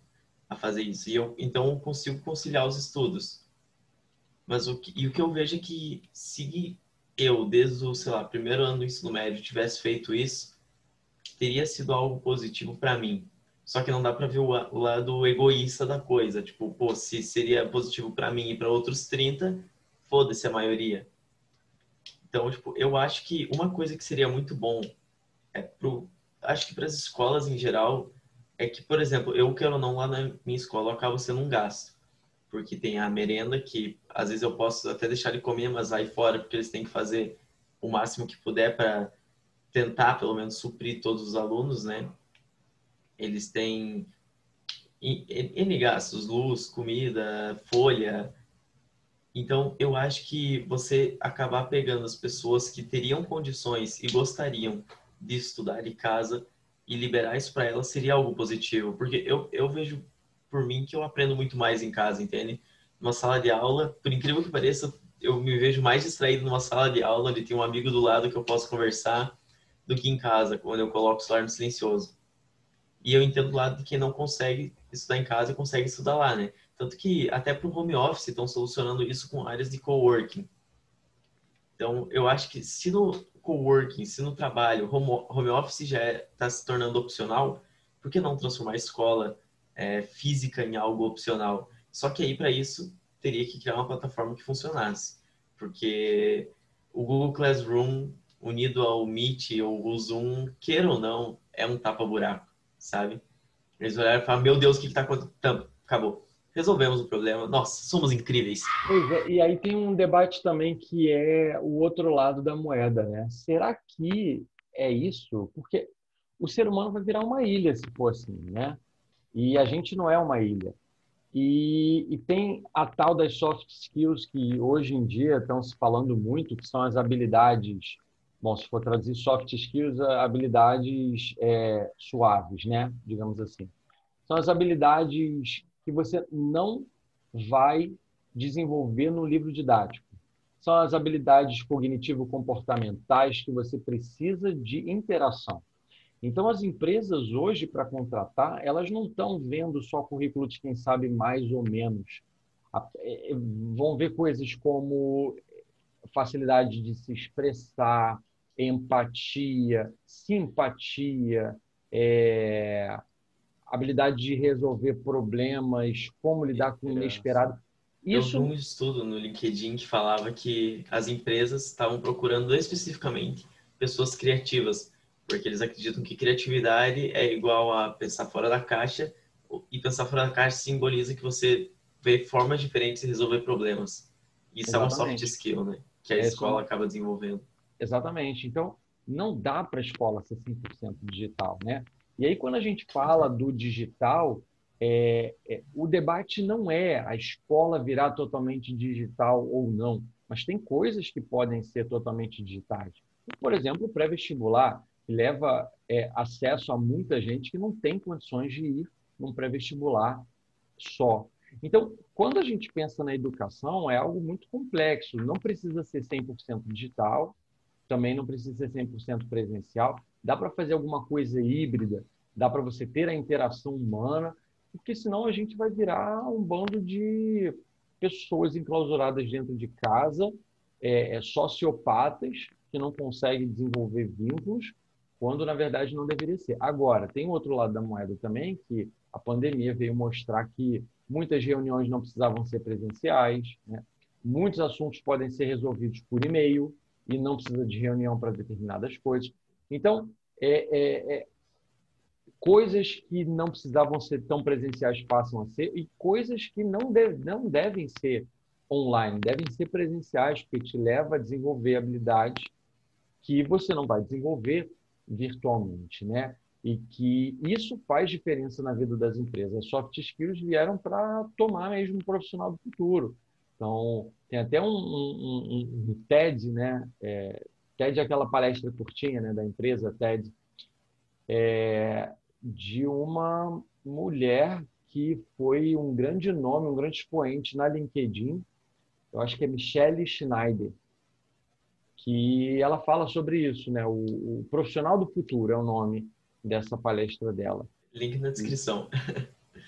a fazer isso. E eu, então, eu consigo conciliar os estudos. Mas o que, e o que eu vejo é que se eu, desde o, sei lá, primeiro ano do ensino médio, tivesse feito isso, teria sido algo positivo para mim. Só que não dá para ver o, o, lado egoísta da coisa. Tipo, pô, se seria positivo para mim e para outros 30, foda-se a maioria. Então, tipo, eu acho que uma coisa que seria muito bom é pro, acho que para as escolas em geral, é que, por exemplo, eu quero ou não, lá na minha escola eu acabo sendo um gasto. Porque tem a merenda que às vezes eu posso até deixar de comer, mas aí fora, porque eles têm que fazer o máximo que puder para tentar, pelo menos, suprir todos os alunos, né? Eles têm N gastos, luz, comida, folha. Então, eu acho que você acabar pegando as pessoas que teriam condições e gostariam de estudar de casa e liberar isso para ela seria algo positivo, porque eu, eu vejo por mim que eu aprendo muito mais em casa, entende? Numa sala de aula, por incrível que pareça, eu me vejo mais distraído numa sala de aula onde tem um amigo do lado que eu posso conversar do que em casa, quando eu coloco o celular no silencioso. E eu entendo do lado de quem não consegue estudar em casa e consegue estudar lá, né? Tanto que até para o home office estão solucionando isso com áreas de coworking. Então, eu acho que se no, coworking, se no trabalho home, home office já está é, tá se tornando opcional, por que não transformar a escola é, física em algo opcional? Só que aí, para isso, teria que criar uma plataforma que funcionasse. Porque o Google Classroom, unido ao Meet ou o Zoom, queira ou não, é um tapa-buraco, sabe? Eles olharam e falaram, meu Deus, o que está acontecendo? Acabou resolvemos o problema. Nossa, somos incríveis. Pois é, e aí tem um debate também que é o outro lado da moeda, né? Será que é isso? Porque o ser humano vai virar uma ilha se for assim, né? E a gente não é uma ilha. E, e tem a tal das soft skills que hoje em dia estão se falando muito, que são as habilidades, bom, se for traduzir soft skills, habilidades é, suaves, né? Digamos assim. São as habilidades que você não vai desenvolver no livro didático? São as habilidades cognitivo-comportamentais que você precisa de interação. Então, as empresas hoje, para contratar, elas não estão vendo só currículo de quem sabe mais ou menos. É, vão ver coisas como facilidade de se expressar, empatia, simpatia, é, habilidade de resolver problemas, como lidar com o inesperado. Isso... Eu vi um estudo no LinkedIn que falava que as empresas estavam procurando especificamente pessoas criativas, porque eles acreditam que criatividade é igual a pensar fora da caixa e pensar fora da caixa simboliza que você vê formas diferentes de resolver problemas. Isso Exatamente. é uma soft skill, né? Que a é escola acaba desenvolvendo. Exatamente. Então, não dá para a escola ser 100% digital, né? E aí, quando a gente fala do digital, é, é, o debate não é a escola virar totalmente digital ou não, mas tem coisas que podem ser totalmente digitais. Por exemplo, o pré-vestibular leva é, acesso a muita gente que não tem condições de ir num pré-vestibular só. Então, quando a gente pensa na educação, é algo muito complexo. Não precisa ser 100% digital, também não precisa ser 100% presencial. Dá para fazer alguma coisa híbrida, dá para você ter a interação humana, porque senão a gente vai virar um bando de pessoas enclausuradas dentro de casa, é, é, sociopatas, que não conseguem desenvolver vínculos, quando na verdade não deveria ser. Agora, tem outro lado da moeda também, que a pandemia veio mostrar que muitas reuniões não precisavam ser presenciais, né? muitos assuntos podem ser resolvidos por e-mail e não precisa de reunião para determinadas coisas. Então, é, é, é, coisas que não precisavam ser tão presenciais passam a ser e coisas que não, deve, não devem ser online, devem ser presenciais, porque te leva a desenvolver habilidades que você não vai desenvolver virtualmente, né? E que isso faz diferença na vida das empresas. As soft skills vieram para tomar mesmo o profissional do futuro. Então, tem até um, um, um, um TED, né? É, TED é aquela palestra curtinha né, da empresa TED, é, de uma mulher que foi um grande nome, um grande expoente na LinkedIn. Eu acho que é Michelle Schneider que ela fala sobre isso, né? O, o, profissional do futuro é o nome dessa palestra dela. Link na descrição.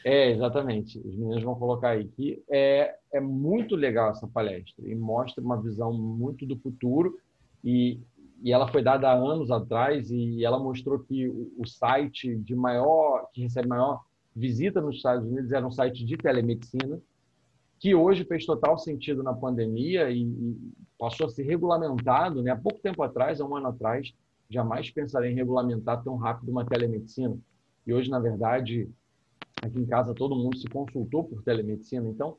É, exatamente. Os meninos vão colocar aí que é, é muito legal essa palestra e mostra uma visão muito do futuro e, e ela foi dada há anos atrás e ela mostrou que o, o site de maior que recebe maior visita nos Estados Unidos era um site de telemedicina que hoje fez total sentido na pandemia e, e passou a ser regulamentado, né? Há pouco tempo atrás, há um ano atrás, jamais pensaria em regulamentar tão rápido uma telemedicina. E hoje, na verdade, aqui em casa todo mundo se consultou por telemedicina. Então,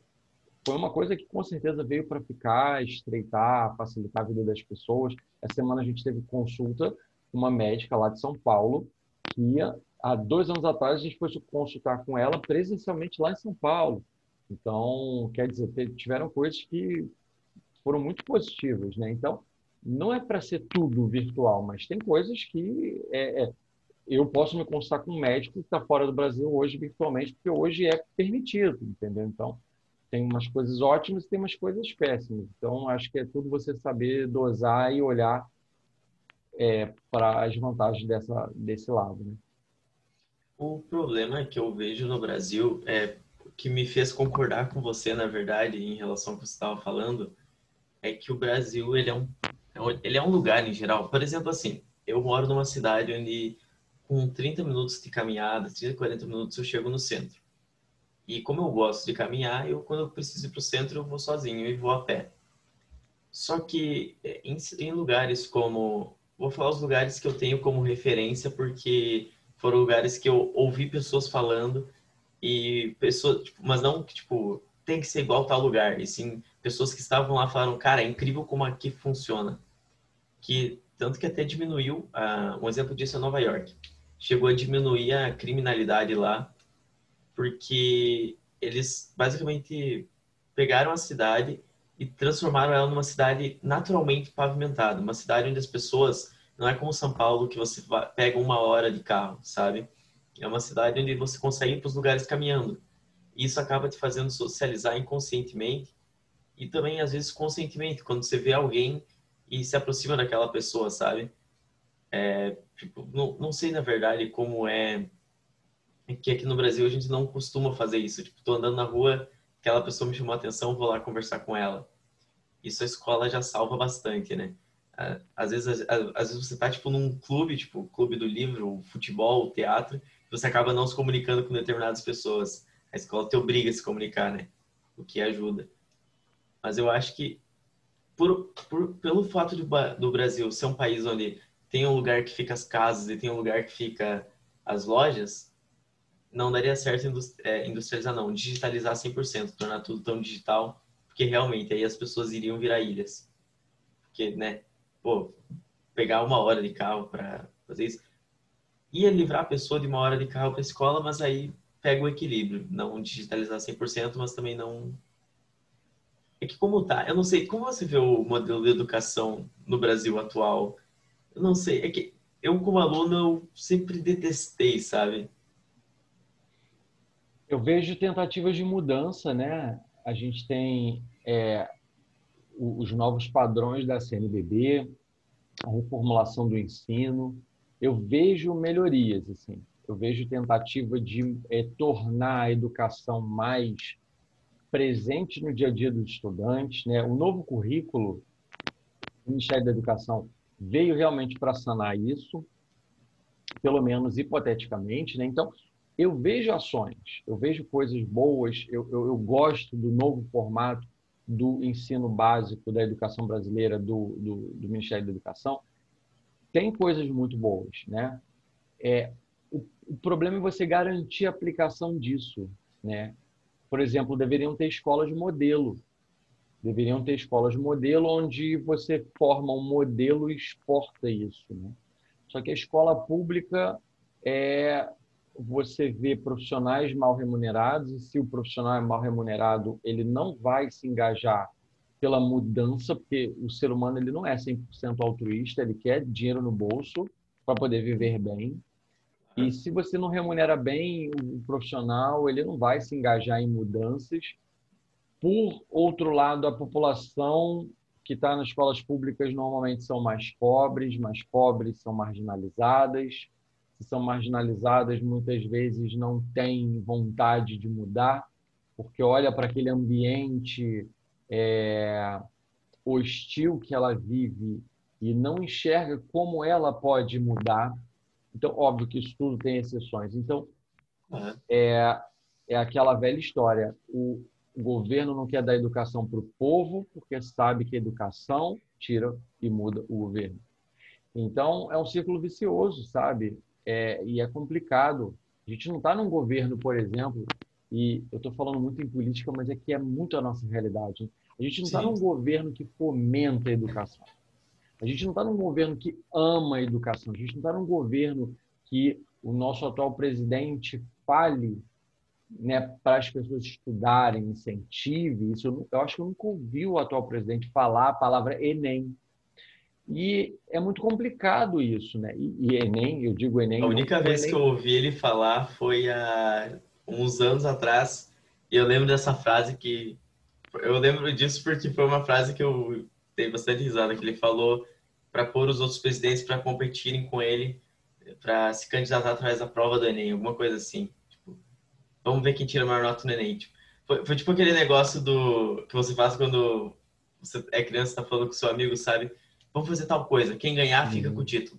foi uma coisa que com certeza veio para ficar, estreitar, facilitar a vida das pessoas. Essa semana a gente teve consulta com uma médica lá de São Paulo, que há dois anos atrás a gente foi consultar com ela presencialmente lá em São Paulo. Então, quer dizer, tiveram coisas que foram muito positivas, né? Então, não é para ser tudo virtual, mas tem coisas que é, é, eu posso me consultar com um médico que está fora do Brasil hoje virtualmente, porque hoje é permitido, entendeu? Então, tem umas coisas ótimas e tem umas coisas péssimas. Então, acho que é tudo você saber dosar e olhar é, para as vantagens dessa, desse lado, né? O problema que eu vejo no Brasil é que me fez concordar com você, na verdade, em relação ao que você estava falando, é que o Brasil ele é um é ele é um lugar em geral. Por exemplo, assim, eu moro numa cidade onde com 30 minutos de caminhada, 30, 40 minutos eu chego no centro. E como eu gosto de caminhar, eu quando eu preciso ir para o centro eu vou sozinho e vou a pé. Só que é, em, em lugares como vou falar os lugares que eu tenho como referência porque foram lugares que eu ouvi pessoas falando e pessoas, tipo, mas não que tipo tem que ser igual tal lugar, e sim pessoas que estavam lá falaram, cara, é incrível como aqui funciona, que tanto que até diminuiu, uh, um exemplo disso é Nova York, chegou a diminuir a criminalidade lá, porque eles basicamente pegaram a cidade e transformaram ela numa cidade naturalmente pavimentada, uma cidade onde as pessoas não é como São Paulo que você pega uma hora de carro, sabe? É uma cidade onde você consegue ir para os lugares caminhando. Isso acaba te fazendo socializar inconscientemente e também às vezes consentimento, quando você vê alguém e se aproxima daquela pessoa, sabe? É, tipo, não, não sei na verdade como é que aqui no Brasil a gente não costuma fazer isso. Tipo, tô andando na rua, aquela pessoa me chamou a atenção, vou lá conversar com ela. Isso a escola já salva bastante, né? Às vezes, às, vezes você tá tipo num clube, tipo clube do livro, futebol, teatro, você acaba não se comunicando com determinadas pessoas. A escola te obriga a se comunicar, né? O que ajuda. Mas eu acho que por, por, pelo fato de, do Brasil ser um país onde tem um lugar que fica as casas e tem um lugar que fica as lojas, não daria certo é, industrializar, não. Digitalizar 100%, tornar tudo tão digital, porque realmente aí as pessoas iriam virar ilhas. Porque, né, pô, pegar uma hora de carro para fazer isso, ia livrar a pessoa de uma hora de carro para escola, mas aí pega o equilíbrio. Não digitalizar 100%, mas também não é que como tá, eu não sei, como você vê o modelo de educação no Brasil atual? Eu não sei, é que eu como aluno eu sempre detestei, sabe? Eu vejo tentativas de mudança, né? A gente tem é, os novos padrões da CNBB, a reformulação do ensino. Eu vejo melhorias, assim. Eu vejo tentativa de é, tornar a educação mais presente no dia a dia dos estudantes. Né? O novo currículo do Ministério da Educação veio realmente para sanar isso, pelo menos hipoteticamente. Né? Então, eu vejo ações, eu vejo coisas boas, eu, eu, eu, gosto do novo formato do ensino básico da educação brasileira, do, do, do Ministério da Educação. Tem coisas muito boas, né? É, o, o problema é você garantir a aplicação disso, né? por exemplo, deveriam ter escolas modelo. Deveriam ter escolas modelo onde você forma um modelo e exporta isso. Né? Só que a escola pública é você vê profissionais mal remunerados e se o profissional é mal remunerado, ele não vai se engajar pela mudança, porque o ser humano ele não é 100% altruísta, ele quer dinheiro no bolso para poder viver bem. E se você não remunera bem o profissional, ele não vai se engajar em mudanças. Por outro lado, a população que está nas escolas públicas normalmente são mais pobres, mais pobres são marginalizadas. Se são marginalizadas, muitas vezes não têm vontade de mudar, porque olha para aquele ambiente é, hostil que ela vive e não enxerga como ela pode mudar então, óbvio que isso tudo tem exceções. Então, uhum. é, é aquela velha história. O, governo não quer dar educação para o povo, porque sabe que educação tira e muda o governo. Então, é um círculo vicioso, sabe? É, e é complicado. A gente não está num governo, por exemplo, e eu estou falando muito em política, mas é que é muito a nossa realidade. A gente não está num governo que fomenta a educação. A gente não está num governo que ama a educação, a gente não está num governo que o nosso atual presidente fale né, para as pessoas estudarem, incentive isso. Eu, eu, acho que eu nunca ouvi o atual presidente falar a palavra Enem. E é muito complicado isso, né? E, e Enem, eu digo Enem. A única vez Enem... que eu ouvi ele falar foi há uns anos atrás. E eu lembro dessa frase que. Eu lembro disso porque foi uma frase que eu dei bastante risada, que ele falou para pôr os outros presidentes para competirem com ele, para se candidatar através da prova do Enem, alguma coisa assim. Tipo, vamos ver quem tira a maior nota no Enem. Tipo, foi, foi, tipo aquele negócio do que você faz quando você é criança, está falando com seu amigo, sabe? Vamos fazer tal coisa. Quem ganhar fica uhum. com o título.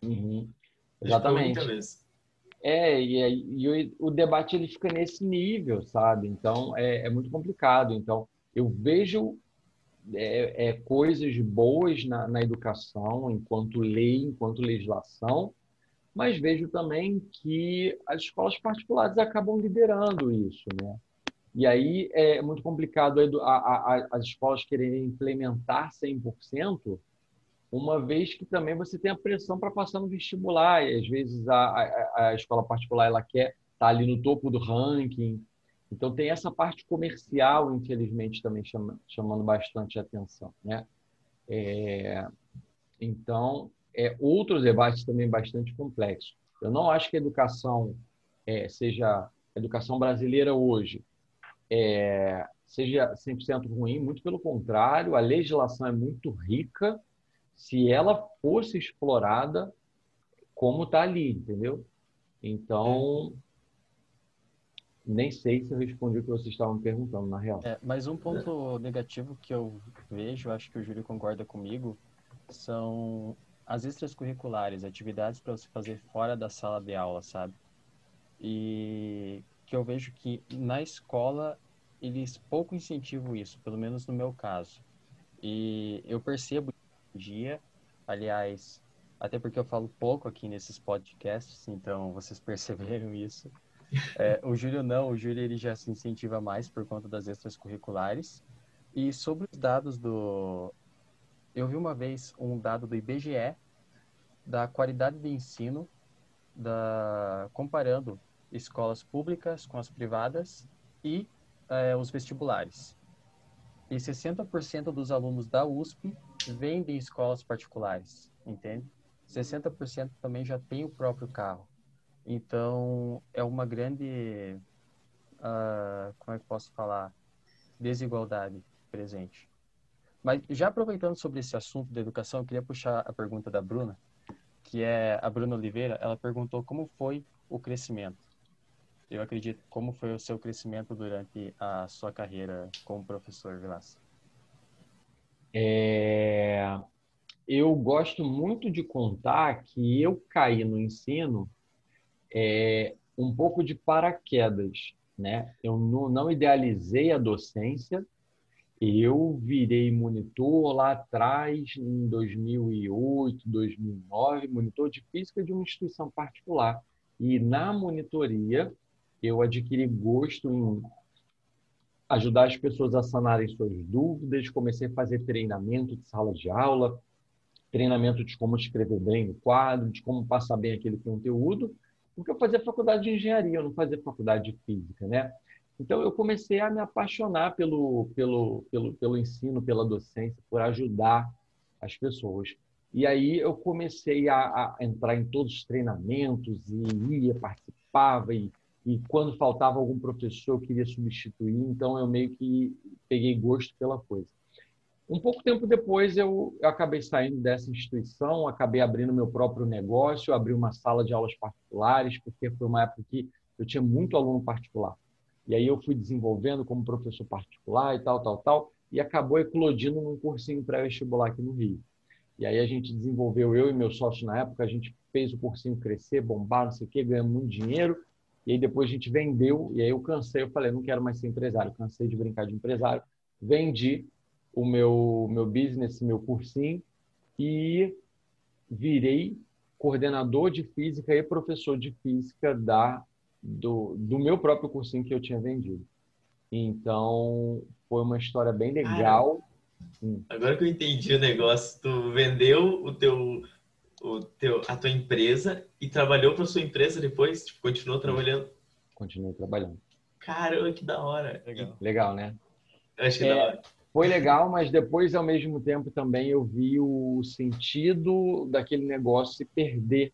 Uhum. Exatamente. É, e, e o, o, debate ele fica nesse nível, sabe? Então é, é muito complicado. Então eu vejo é, é, coisas boas na, na educação, enquanto lei, enquanto legislação, mas vejo também que as escolas particulares acabam liderando isso, né? E aí é muito complicado a, a, as escolas quererem implementar 100%, uma vez que também você tem a pressão para passar no vestibular, e às vezes a, a, a escola particular ela quer estar tá ali no topo do ranking, então, tem essa parte comercial, infelizmente, também chama, chamando bastante atenção. Né? É, então, é outro debate também bastante complexo. Eu não acho que a educação, é, seja a educação brasileira hoje, é, seja 100% ruim, muito pelo contrário, a legislação é muito rica se ela fosse explorada como está ali, entendeu? Então, nem sei se eu respondi o que vocês estavam perguntando, na real. É, mas um ponto negativo que eu vejo, acho que o Júlio concorda comigo, são as extracurriculares, atividades para você fazer fora da sala de aula, sabe? E que eu vejo que na escola eles pouco incentivam isso, pelo menos no meu caso. E eu percebo dia, aliás, até porque eu falo pouco aqui nesses podcasts, então vocês perceberam isso. É, o Júlio não, o Júlio ele já se incentiva mais por conta das extras curriculares. E sobre os dados do. Eu vi uma vez um dado do IBGE da qualidade de ensino, da... comparando escolas públicas com as privadas e é, os vestibulares. E 60% dos alunos da USP vêm de escolas particulares, entende? 60% também já tem o próprio carro. Então, é uma grande, uh, como é que posso falar, desigualdade presente. Mas já aproveitando sobre esse assunto da educação, eu queria puxar a pergunta da Bruna, que é a Bruna Oliveira. Ela perguntou como foi o crescimento. Eu acredito, como foi o seu crescimento durante a sua carreira como professor, Vilas? É... Eu gosto muito de contar que eu caí no ensino é, um pouco de paraquedas, né? Eu não, não idealizei a docência, eu virei monitor lá atrás, em 2008, 2009, monitor de física de uma instituição particular. E na monitoria, eu adquiri gosto em ajudar as pessoas a sanarem suas dúvidas, comecei a fazer treinamento de sala de aula, treinamento de como escrever bem no quadro, de como passar bem aquele conteúdo, porque eu fazia faculdade de engenharia, eu não fazia faculdade de física, né? Então eu comecei a me apaixonar pelo, pelo, pelo, pelo ensino, pela docência, por ajudar as pessoas. E aí eu comecei a, a entrar em todos os treinamentos e ia, participava e, e quando faltava algum professor eu queria substituir, então eu meio que peguei gosto pela coisa. Um pouco tempo depois, eu, eu, acabei saindo dessa instituição, acabei abrindo meu próprio negócio, abri uma sala de aulas particulares, porque foi uma época que eu tinha muito aluno particular. E aí eu fui desenvolvendo como professor particular e tal, tal, tal, e acabou eclodindo num cursinho pré-vestibular aqui no Rio. E aí a gente desenvolveu, eu e meu sócio na época, a gente fez o cursinho crescer, bombar, não sei o quê, ganhamos muito dinheiro, e aí depois a gente vendeu, e aí eu cansei, eu falei, não quero mais ser empresário, cansei de brincar de empresário, vendi o meu, meu business, meu cursinho, e virei coordenador de física e professor de física da, do, do meu próprio cursinho que eu tinha vendido. Então, foi uma história bem legal. Hum. Agora que eu entendi o negócio, tu vendeu o teu, o teu, a tua empresa e trabalhou para sua empresa depois? Tipo, continuou trabalhando? Continuei trabalhando. Caramba, que da hora. Legal, legal né? Eu achei é, da hora foi legal, mas depois, ao mesmo tempo, também eu vi o sentido daquele negócio se perder.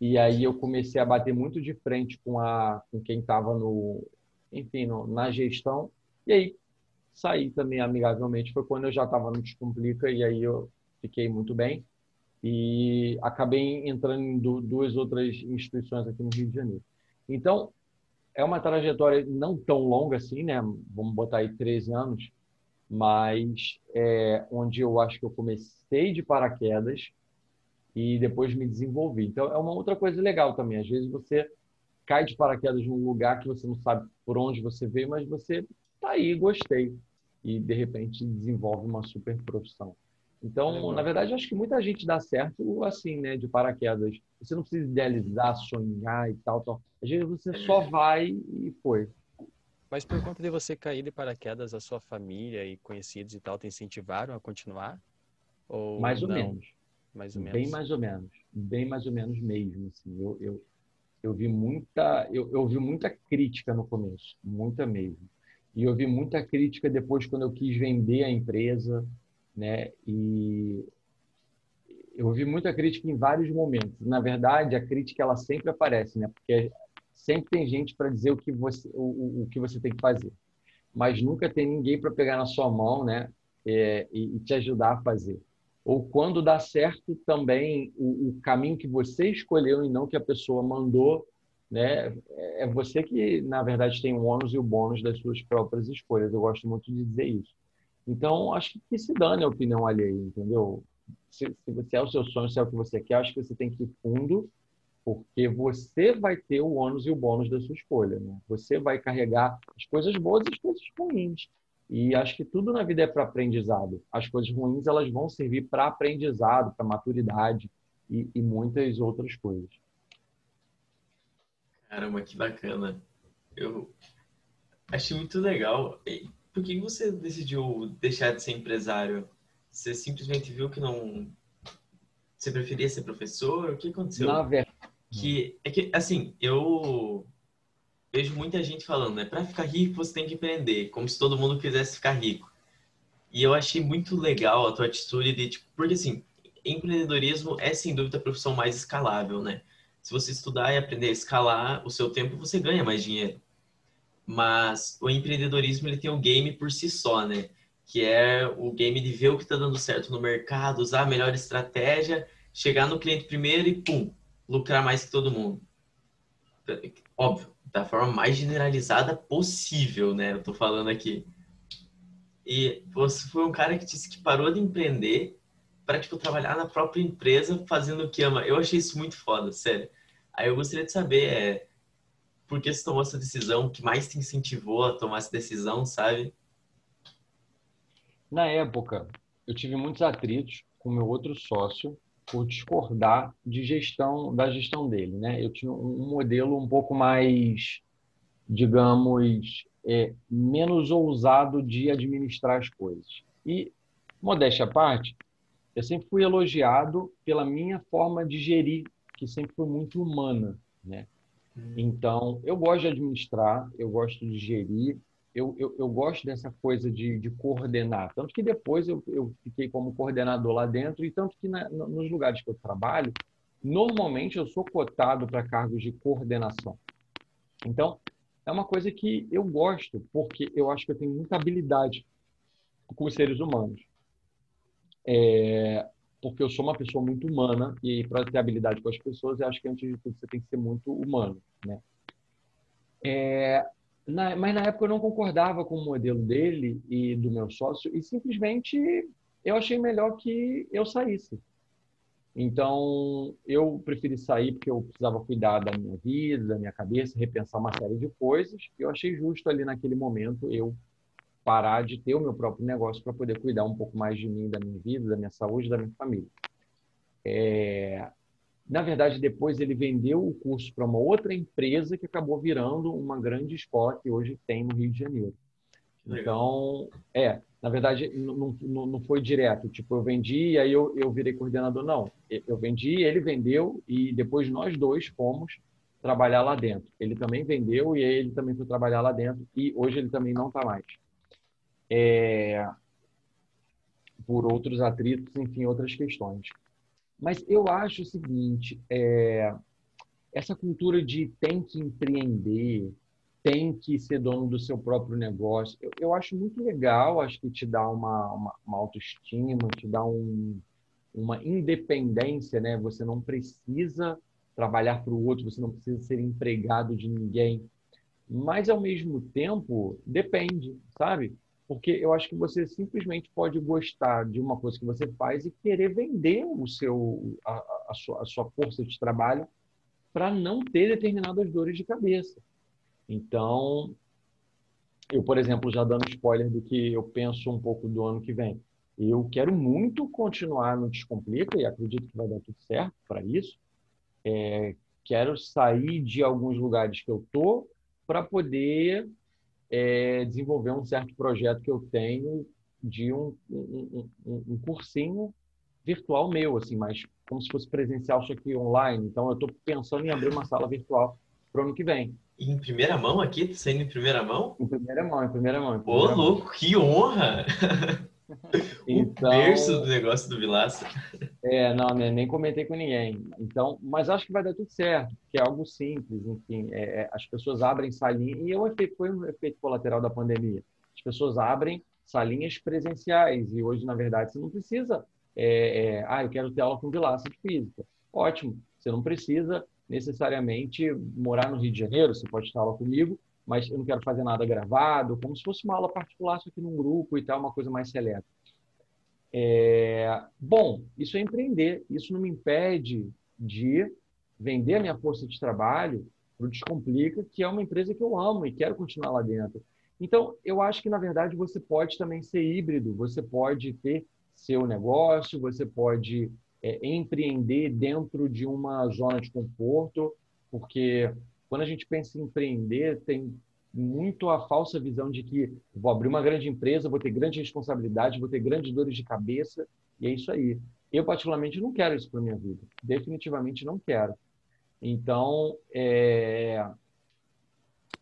E aí eu comecei a bater muito de frente com, a, com quem estava no, enfim, no, na gestão. E aí saí também amigavelmente. Foi quando eu já estava no Descomplica e aí eu fiquei muito bem. E acabei entrando em duas outras instituições aqui no Rio de Janeiro. Então, é uma trajetória não tão longa assim, né? Vamos botar aí 13 anos, mas é, onde eu acho que eu comecei de paraquedas e depois me desenvolvi. Então, é uma outra coisa legal também. Às vezes você cai de paraquedas num lugar que você não sabe por onde você veio, mas você tá aí, gostei. E, de repente, desenvolve uma super profissão. Então, na verdade, acho que muita gente dá certo assim, né, de paraquedas. Você não precisa idealizar, sonhar e tal, tal. Às vezes você só vai e foi. Mas por conta de você cair de paraquedas, a sua família e conhecidos e tal te incentivaram a continuar? Ou mais ou não? menos. Mais ou menos. Bem mais ou menos. Bem mais ou menos mesmo. Assim. Eu, eu, eu vi muita eu, eu vi muita crítica no começo, muita mesmo. E eu vi muita crítica depois quando eu quis vender a empresa, né? E eu ouvi muita crítica em vários momentos. Na verdade, a crítica ela sempre aparece, né? Porque sempre tem gente para dizer o que você o, o que você tem que fazer. mas nunca tem ninguém para pegar na sua mão, né? É, e, e, te ajudar a fazer. Ou quando dá certo também o, o, caminho que você escolheu e não que a pessoa mandou, né? É você que, na verdade, tem o ônus e o bônus das suas próprias escolhas. Eu gosto muito de dizer isso. Então, acho que se dane a opinião alheia, entendeu? Se, se é o seu sonho, se é o que você quer, acho que você tem que ir fundo porque você vai ter o ônus e o bônus da sua escolha. Né? Você vai carregar as coisas boas e as coisas ruins. E acho que tudo na vida é para aprendizado. As coisas ruins elas vão servir para aprendizado, para maturidade e, e, muitas outras coisas. Caramba, que bacana. Eu achei muito legal. Por que você decidiu deixar de ser empresário? Você simplesmente viu que não. Você preferia ser professor? O que aconteceu? Na verdade, que é que assim eu vejo muita gente falando, né? Para ficar rico você tem que empreender, como se todo mundo quisesse ficar rico. E eu achei muito legal a tua atitude de tipo, porque assim, empreendedorismo é sem dúvida a profissão mais escalável, né? Se você estudar e aprender a escalar o seu tempo, você ganha mais dinheiro. Mas o empreendedorismo ele tem o game por si só, né? Que é o game de ver o que está dando certo no mercado, usar a melhor estratégia, chegar no cliente primeiro e pum, lucrar mais que todo mundo. Óbvio, da forma mais generalizada possível, né? Eu tô falando aqui. E você foi um cara que disse que parou de empreender para tipo trabalhar na própria empresa fazendo o que ama. Eu achei isso muito foda, sério. Aí eu gostaria de saber é, por que você tomou essa decisão, o que mais te incentivou a tomar essa decisão, sabe? Na época, eu tive muitos atritos com meu outro sócio por discordar de gestão da gestão dele, né? Eu tinha um modelo um pouco mais, digamos, é, menos ousado de administrar as coisas. E modéstia à parte, eu sempre fui elogiado pela minha forma de gerir, que sempre foi muito humana, né? Então, eu gosto de administrar, eu gosto de gerir, eu, eu, eu, gosto dessa coisa de, de coordenar. Tanto que depois eu, eu, fiquei como coordenador lá dentro, e tanto que na, nos lugares que eu trabalho, normalmente eu sou cotado para cargos de coordenação. Então, é uma coisa que eu gosto, porque eu acho que eu tenho muita habilidade com os seres humanos. É, porque eu sou uma pessoa muito humana, e para ter habilidade com as pessoas, eu acho que antes de tudo você tem que ser muito humano. Né? É, na, mas na época eu não concordava com o modelo dele e do meu sócio e simplesmente eu achei melhor que eu saísse. Então eu preferi sair porque eu precisava cuidar da minha vida, da minha cabeça, repensar uma série de coisas. E eu achei justo ali naquele momento eu parar de ter o meu próprio negócio para poder cuidar um pouco mais de mim, da minha vida, da minha saúde, da minha família. É, na verdade, depois ele vendeu o curso para uma outra empresa que acabou virando uma grande escola que hoje tem no Rio de Janeiro. Então, é, na verdade, não, não, não foi direto. Tipo, eu vendi e aí eu, eu virei coordenador. Não, eu vendi, ele vendeu e depois nós dois fomos trabalhar lá dentro. Ele também vendeu e ele também foi trabalhar lá dentro e hoje ele também não está mais. É, por outros atritos, enfim, outras questões. Mas eu acho o seguinte, é, essa cultura de tem que empreender, tem que ser dono do seu próprio negócio, eu, eu acho muito legal, acho que te dá uma, uma, uma autoestima, te dá um, uma independência, né? Você não precisa trabalhar para o outro, você não precisa ser empregado de ninguém. Mas, ao mesmo tempo, depende, sabe? Porque eu acho que você simplesmente pode gostar de uma coisa que você faz e querer vender o seu, a, a, sua, a sua força de trabalho para não ter determinadas dores de cabeça. Então, eu, por exemplo, já dando spoiler do que eu penso um pouco do ano que vem. Eu quero muito continuar no Descomplica e acredito que vai dar tudo certo para isso. É, quero sair de alguns lugares que eu tô para poder é, desenvolver um certo projeto que eu tenho de um, um, um, um, cursinho virtual meu, assim, mas como se fosse presencial, só que online. Então, eu estou pensando em abrir uma sala virtual para o ano que vem. Em primeira mão aqui? Saindo em primeira mão? Em primeira mão, em primeira mão. Ô, louco, que honra! então, o berço do negócio do Vilaça. É, não, né, nem comentei com ninguém. Então, mas acho que vai dar tudo certo, que é algo simples, enfim. É, é, as pessoas abrem salinha, e é um efeito, foi um efeito colateral da pandemia. as pessoas abrem salinhas presenciais e hoje, na verdade, você não precisa. É, é, ah, eu quero ter aula com Vilaça de física. Ótimo, você não precisa necessariamente morar no Rio de Janeiro, você pode estar aula comigo, mas eu não quero fazer nada gravado, como se fosse uma aula particular, só que num grupo e tal, uma coisa mais seleta. É... Bom, isso é empreender. Isso não me impede de vender a minha força de trabalho para o Descomplica, que é uma empresa que eu amo e quero continuar lá dentro. Então, eu acho que, na verdade, você pode também ser híbrido. Você pode ter seu negócio, você pode é, empreender dentro de uma zona de conforto, porque quando a gente pensa em empreender, tem muito a falsa visão de que vou abrir uma grande empresa, vou ter grande responsabilidade, vou ter grandes dores de cabeça, e é isso aí. Eu, particularmente, não quero isso para minha vida. Definitivamente não quero. Então, é...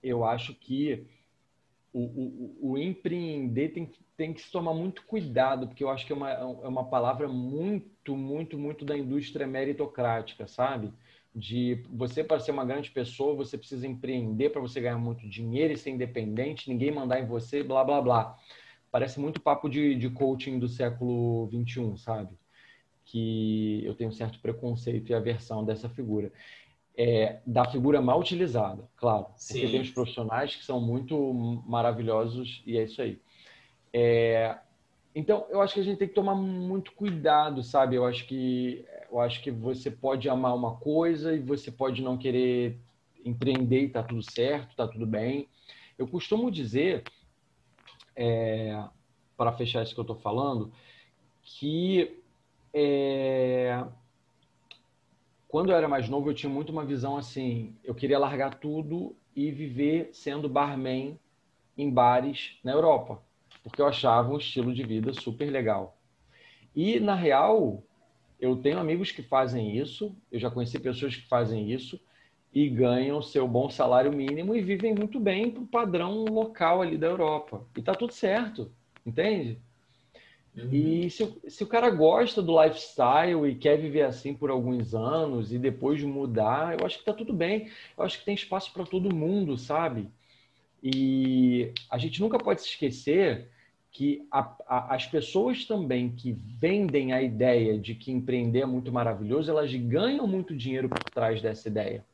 eu acho que o, o, o, empreender tem, tem que se tomar muito cuidado, porque eu acho que é uma, é uma palavra muito, muito, muito da indústria meritocrática, sabe? De você para ser uma grande pessoa, você precisa empreender para você ganhar muito dinheiro e ser independente, ninguém mandar em você, blá blá blá. Parece muito papo de, de coaching do século 21, sabe? Que eu tenho um certo preconceito e aversão dessa figura. É, da figura mal utilizada, claro. Sim. Porque tem os profissionais que são muito maravilhosos e é isso aí. É, então, eu acho que a gente tem que tomar muito cuidado, sabe? Eu acho que eu acho que você pode amar uma coisa e você pode não querer empreender e tá tudo certo, tá tudo bem. Eu costumo dizer, é, para fechar isso que eu estou falando, que é, quando eu era mais novo eu tinha muito uma visão assim, eu queria largar tudo e viver sendo barman em bares na Europa porque eu achava um estilo de vida super legal. E, na real, eu tenho amigos que fazem isso, eu já conheci pessoas que fazem isso e ganham seu bom salário mínimo e vivem muito bem para o padrão local ali da Europa. E tá tudo certo, entende? Uhum. E se, se o cara gosta do lifestyle e quer viver assim por alguns anos e depois mudar, eu acho que tá tudo bem. Eu acho que tem espaço para todo mundo, sabe? E a gente nunca pode se esquecer que a, a, as pessoas também que vendem a ideia de que empreender é muito maravilhoso, elas ganham muito dinheiro por trás dessa ideia.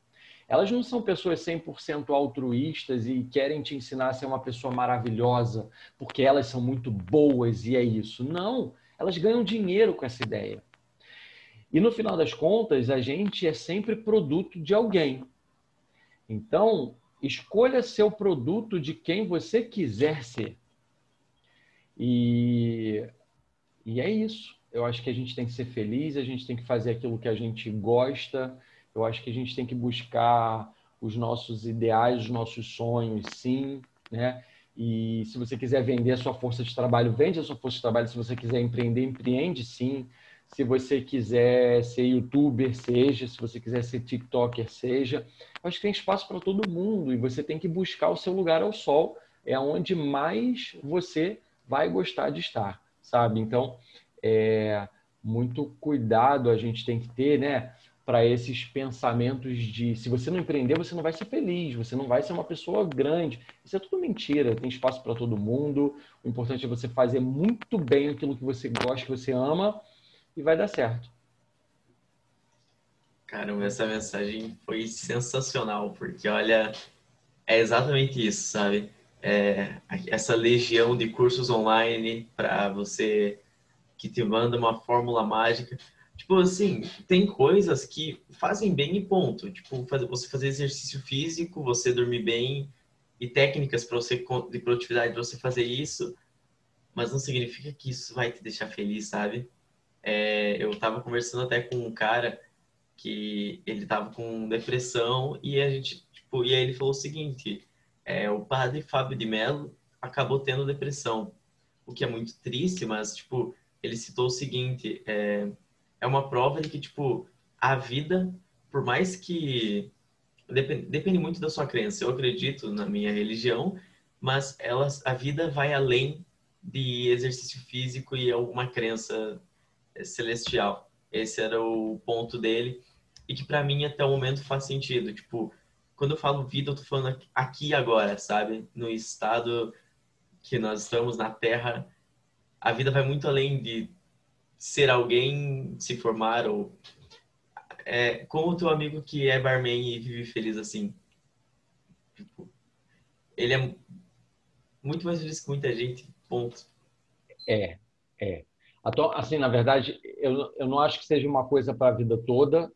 Elas não são pessoas 100% altruístas e querem te ensinar a ser uma pessoa maravilhosa porque elas são muito boas e é isso. Não, elas ganham dinheiro com essa ideia. E no final das contas, a gente é sempre produto de alguém. Então, escolha ser o produto de quem você quiser ser. E, e é isso. Eu acho que a gente tem que ser feliz, a gente tem que fazer aquilo que a gente gosta. Eu acho que a gente tem que buscar os nossos ideais, os nossos sonhos, sim, né? E se você quiser vender a sua força de trabalho, vende a sua força de trabalho. Se você quiser empreender, empreende, sim. Se você quiser ser youtuber, seja. Se você quiser ser tiktoker, seja. Eu acho que tem espaço para todo mundo e você tem que buscar o seu lugar ao sol. É onde mais você vai gostar de estar, sabe? Então, é, muito cuidado a gente tem que ter, né? Para esses pensamentos de se você não empreender, você não vai ser feliz, você não vai ser uma pessoa grande. Isso é tudo mentira, tem espaço para todo mundo. O importante é você fazer muito bem aquilo que você gosta, que você ama, e vai dar certo. Caramba, essa mensagem foi sensacional, porque olha, é exatamente isso, sabe? É, essa legião de cursos online para você que te manda uma fórmula mágica. Tipo assim, tem coisas que fazem bem e ponto. Tipo, você fazer exercício físico, você dormir bem e técnicas para você de produtividade para você fazer isso, mas não significa que isso vai te deixar feliz, sabe? É, eu estava conversando até com um cara que ele estava com depressão e a gente, tipo, e aí ele falou o seguinte: é, o padre Fábio de Mello acabou tendo depressão, o que é muito triste, mas, tipo, ele citou o seguinte, é, é uma prova de que, tipo, a vida, por mais que... Depende, depende muito da sua crença. Eu acredito na minha religião, mas elas, a vida vai além de exercício físico e alguma crença é, celestial. Esse era o ponto dele e que para mim até o momento faz sentido. Tipo, quando eu falo vida, eu tô falando aqui agora, sabe? No estado que nós estamos na Terra, a vida vai muito além de ser alguém, se formar ou é, como o teu amigo que é barman e vive feliz assim. Tipo, ele é muito mais feliz que muita gente, ponto. É, é. Assim, na verdade, eu, eu não acho que seja uma coisa para a vida toda.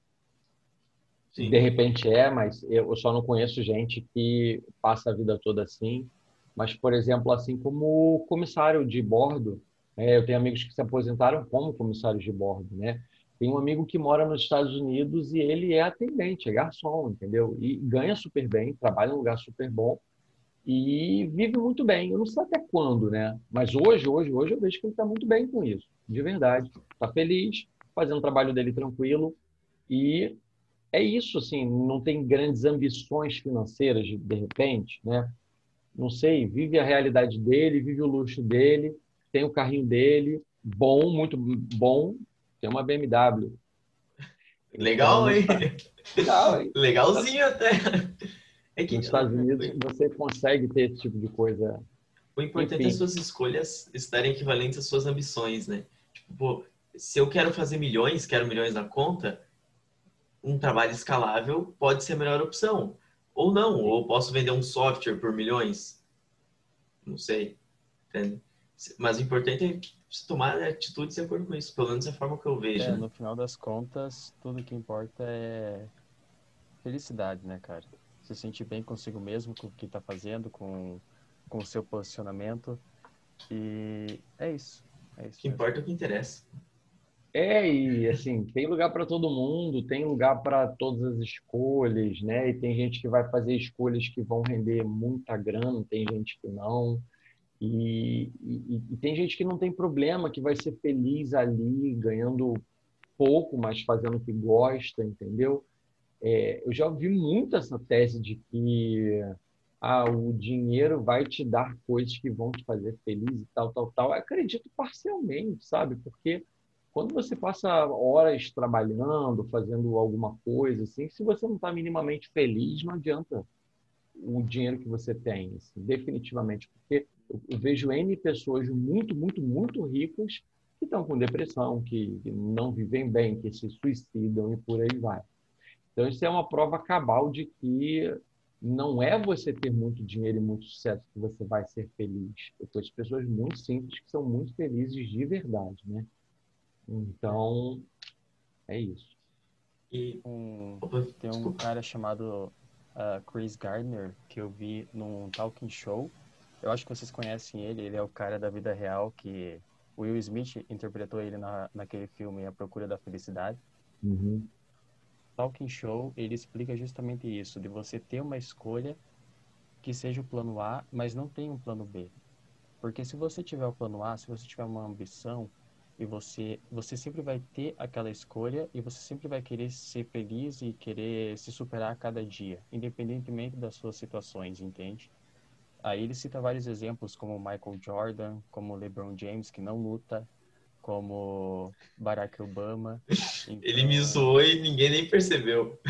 Sim. De repente é, mas eu só não conheço gente que passa a vida toda assim. Mas, por exemplo, assim como comissário de bordo, é, eu tenho amigos que se aposentaram como comissários de bordo, né? Tem um amigo que mora nos Estados Unidos e ele é atendente, é garçom, entendeu? E ganha super bem, trabalha em um lugar super bom e vive muito bem. Eu não sei até quando, né? Mas hoje, hoje, hoje eu vejo que ele está muito bem com isso, de verdade. Está feliz, fazendo o trabalho dele tranquilo e é isso, assim. Não tem grandes ambições financeiras de repente, né? Não sei, vive a realidade dele, vive o luxo dele, tem o carrinho dele, bom, muito bom, tem uma BMW. Legal, então, hein? Legal, hein? Legalzinho até. É que, Nos Estados Unidos você consegue ter esse tipo de coisa. O importante Enfim. é suas escolhas estarem equivalentes às suas ambições, né? Tipo, pô, se eu quero fazer milhões, quero milhões na conta, um trabalho escalável pode ser a melhor opção. Ou não, ou posso vender um software por milhões. Não sei. Entende? Mas o importante é tomar atitudes de acordo com isso. Pelo menos é a forma que eu vejo. É, né? no final das contas, tudo que importa é felicidade, né, cara? se sentir bem consigo mesmo, com o que está fazendo, com, com o seu posicionamento. E é isso. É isso o que importa é o que interessa. É, e assim, tem lugar para todo mundo, tem lugar para todas as escolhas, né? E tem gente que vai fazer escolhas que vão render muita grana, tem gente que não. E, e, e tem gente que não tem problema, que vai ser feliz ali, ganhando pouco, mas fazendo o que gosta, entendeu? É, eu já ouvi muito essa tese de que ah, o dinheiro vai te dar coisas que vão te fazer feliz e tal, tal, tal. Eu acredito parcialmente, sabe? Porque quando você passa horas trabalhando, fazendo alguma coisa, assim, se você não está minimamente feliz, não adianta o dinheiro que você tem, assim, definitivamente. Porque eu, vejo N pessoas muito, muito, muito ricas que estão com depressão, que não vivem bem, que se suicidam e por aí vai. Então, isso é uma prova cabal de que não é você ter muito dinheiro e muito sucesso que você vai ser feliz. Eu conheço pessoas muito simples que são muito felizes de verdade, né? Então, é isso. E um, tem um cara chamado uh, Chris Gardner que eu vi num talking show. Eu acho que vocês conhecem ele. Ele é o cara da vida real que Will Smith interpretou ele na, naquele filme A Procura da Felicidade. Uhum. Talking Show, ele explica justamente isso, de você ter uma escolha que seja o plano A, mas não tem um plano B. Porque se você tiver o plano A, se você tiver uma ambição, e você você sempre vai ter aquela escolha e você sempre vai querer ser feliz e querer se superar a cada dia, independentemente das suas situações, entende? Aí ele cita vários exemplos como Michael Jordan, como LeBron James que não luta, como Barack Obama. Então... Ele me zoou e ninguém nem percebeu.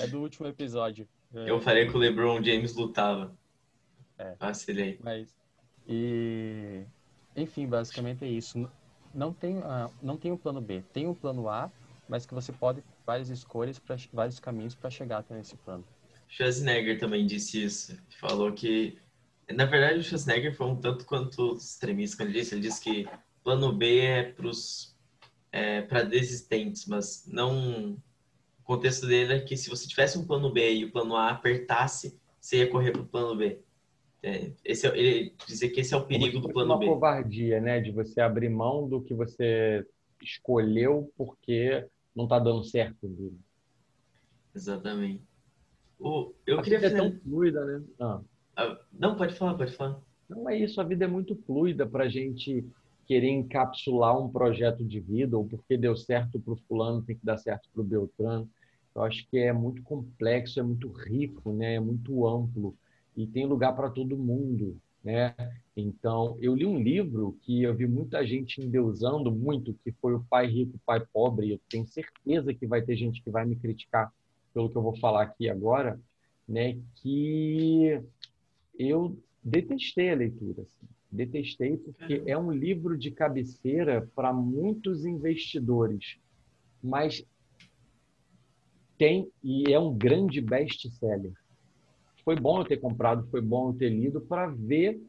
é do último episódio. Eu falei que o LeBron James lutava. É. Vacilei. Mas, e, enfim, basicamente é isso. Não tem, uh, não tem um plano B. Tem um plano A, mas que você pode várias escolhas, para vários caminhos para chegar até esse plano. Schwarzenegger também disse isso. Falou que na verdade, o Schwarzenegger foi um tanto quanto extremista quando ele disse. Ele disse que plano B é para é, para desistentes, mas não. O contexto dele é que se você tivesse um plano B e o plano A apertasse, você ia correr para o plano B. É, esse é, ele dizer que esse é o perigo do plano uma B. Uma covardia, né? De você abrir mão do que você escolheu porque não está dando certo. Dele. Exatamente. O, eu a queria vida é tão fluida, né? Ah. Ah, não, pode falar, pode falar. Não é isso, a vida é muito fluida para a gente querer encapsular um projeto de vida, ou porque deu certo para o fulano, tem que dar certo para o Beltrano. Eu acho que é muito complexo, é muito rico, né? é muito amplo e tem lugar para todo mundo. Né? Então, eu li um livro que eu vi muita gente endeusando muito, que foi o Pai Rico, Pai Pobre. Eu tenho certeza que vai ter gente que vai me criticar pelo que eu vou falar aqui agora, né? Que eu detestei a leitura. Assim. Detestei porque é um livro de cabeceira para muitos investidores, mas tem e é um grande best-seller. Foi bom eu ter comprado, foi bom eu ter lido para ver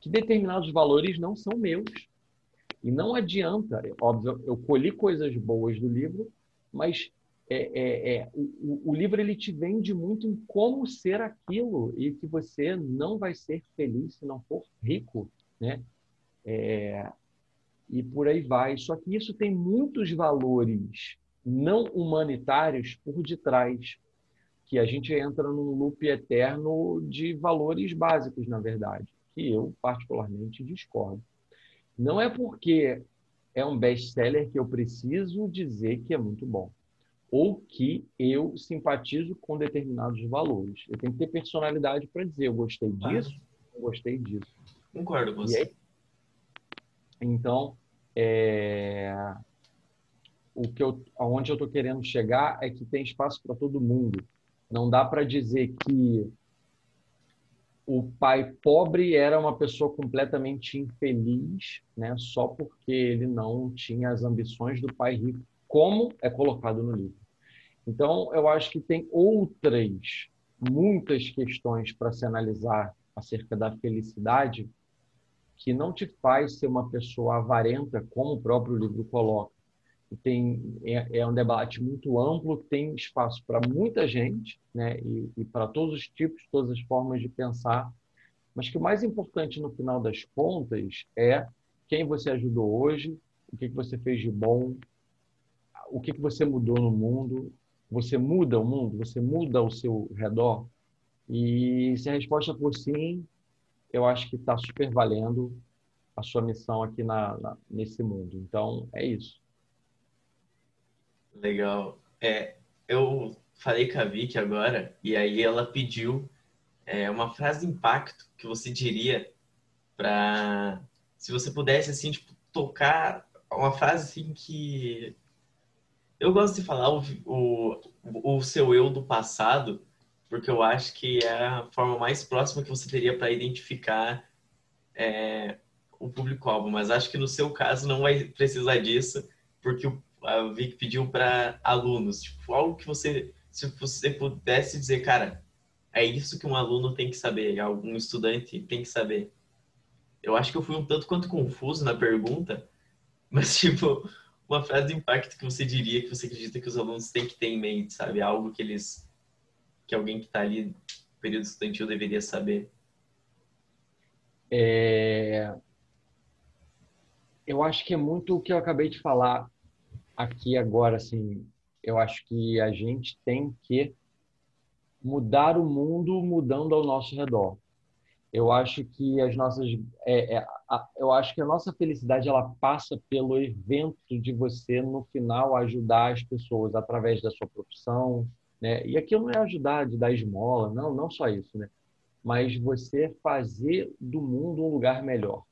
que determinados valores não são meus. E não adianta, óbvio, eu colhi coisas boas do livro, mas é, é, é, o, o, livro ele te vende muito em como ser aquilo e que você não vai ser feliz se não for rico, né? É, e por aí vai. Só que isso tem muitos valores não humanitários por detrás, que a gente entra num loop eterno de valores básicos, na verdade, que eu particularmente discordo. Não é porque é um best-seller que eu preciso dizer que é muito bom ou que eu simpatizo com determinados valores. Eu tenho que ter personalidade para dizer eu gostei disso, ah. eu gostei disso. Concordo com você. Aí, então, é, o que eu, aonde eu estou querendo chegar é que tem espaço para todo mundo. Não dá para dizer que o pai pobre era uma pessoa completamente infeliz, né, só porque ele não tinha as ambições do pai rico como é colocado no livro. Então, eu acho que tem outras, muitas questões para se analisar acerca da felicidade que não te faz ser uma pessoa avarenta, como o próprio livro coloca. Tem, é, é um debate muito amplo, tem espaço para muita gente, né? e, e para todos os tipos, todas as formas de pensar. Mas que o mais importante, no final das contas, é quem você ajudou hoje, o que, que você fez de bom, o que, que você mudou no mundo? Você muda o mundo? Você muda o seu redor? E se a resposta for sim, eu acho que está super valendo a sua missão aqui na, na, nesse mundo. Então, é isso. Legal. É, eu falei com a Vicky agora, e aí ela pediu é, uma frase de impacto que você diria para se você pudesse assim tipo, tocar uma frase assim que eu gosto de falar o, o, o seu eu do passado, porque eu acho que é a forma mais próxima que você teria para identificar é, o público-alvo. Mas acho que no seu caso não vai precisar disso, porque o, a Vic pediu para alunos, tipo, algo que você, se você pudesse dizer, cara, é isso que um aluno tem que saber, algum estudante tem que saber. Eu acho que eu fui um tanto quanto confuso na pergunta, mas tipo, uma frase de impacto que você diria que você acredita que os alunos têm que ter em mente, sabe? Algo que eles, que alguém que está ali no período estudantil deveria saber. É... Eu acho que é muito o que eu acabei de falar aqui agora, assim. Eu acho que a gente tem que mudar o mundo mudando ao nosso redor. Eu acho que as nossas, é, é, a, eu acho que a nossa felicidade ela passa pelo evento de você no final ajudar as pessoas através da sua profissão, né? E aquilo não é ajudar de dar esmola, não, não só isso, né? Mas você fazer do mundo um lugar melhor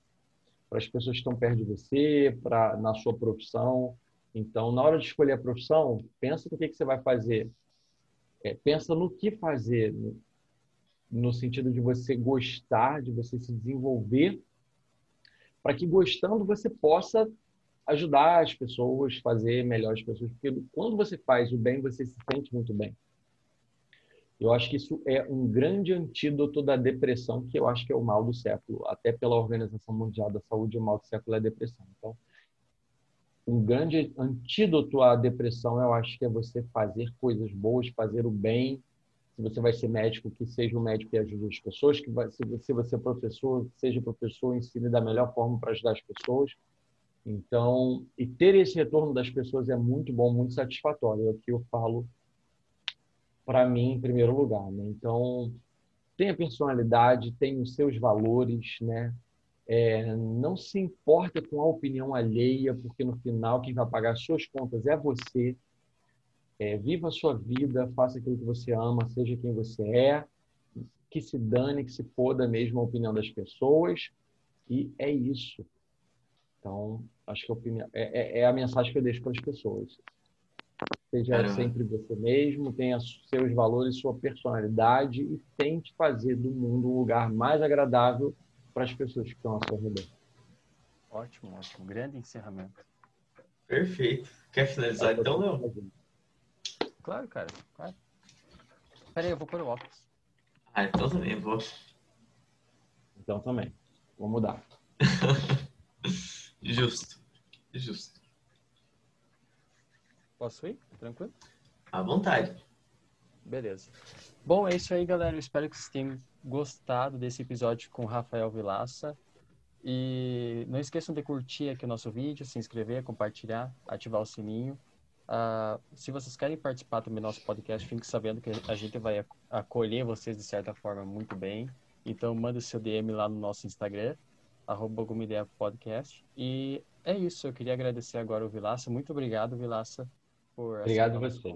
para as pessoas que estão perto de você, para na sua profissão. Então, na hora de escolher a profissão, pensa no que, que você vai fazer. É, pensa no que fazer, no sentido de você gostar, de você se desenvolver, para que gostando você possa ajudar as pessoas, fazer melhor as pessoas, porque quando você faz o bem, você se sente muito bem. Eu acho que isso é um grande antídoto da depressão, que eu acho que é o mal do século. Até pela Organização Mundial da Saúde, o mal do século é a depressão. Então, um grande antídoto à depressão, eu acho que é você fazer coisas boas, fazer o bem, se você vai ser médico, que seja um médico que ajude as pessoas, que vai, se você ser professor, seja professor, ensine da melhor forma para ajudar as pessoas. Então, e ter esse retorno das pessoas é muito bom, muito satisfatório. É o que eu falo para mim em primeiro lugar. Né? Então, tenha personalidade, tenha os seus valores, né? É, não se importa com a opinião alheia, porque no final quem vai pagar suas contas é você. É, viva a sua vida, faça aquilo que você ama, seja quem você é, que se dane, que se foda mesmo a opinião das pessoas. E é isso. Então, acho que a opinião, é, é, é a mensagem que eu deixo para as pessoas. Seja Caramba. sempre você mesmo, tenha seus valores, sua personalidade e tente fazer do mundo um lugar mais agradável para as pessoas que estão ao seu redor. Ótimo, ótimo. Grande encerramento. Perfeito. Quer finalizar então, Léo? Claro, cara. Claro. Peraí, eu vou pôr o óculos. Ah, então também vou. Então também. Vou mudar. Justo. Justo. Posso ir? Tranquilo? À vontade. Beleza. Bom, é isso aí, galera. Eu espero que vocês tenham gostado desse episódio com Rafael Vilaça. E não esqueçam de curtir aqui o nosso vídeo, se inscrever, compartilhar, ativar o sininho. Uh, se vocês querem participar também do nosso podcast, fiquem sabendo que a gente vai acolher vocês de certa forma muito bem. Então, manda o seu DM lá no nosso Instagram, arroba Podcast. E é isso, eu queria agradecer agora o Vilaça. Muito obrigado, Vilaça, por obrigado você.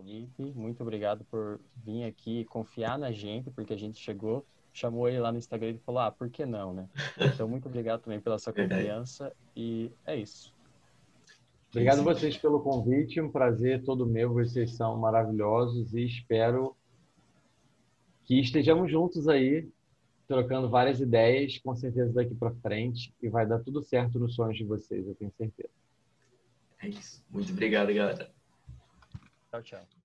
Muito obrigado por vir aqui e confiar na gente, porque a gente chegou, chamou ele lá no Instagram e falou, ah, por que não, né? Então, muito obrigado também pela sua confiança e é isso. Obrigado a vocês pelo convite, um prazer todo meu, vocês são maravilhosos e espero que estejamos juntos aí, trocando várias ideias, com certeza daqui para frente, e vai dar tudo certo nos sonhos de vocês, eu tenho certeza. É isso. Muito obrigado, galera. Tchau, tchau.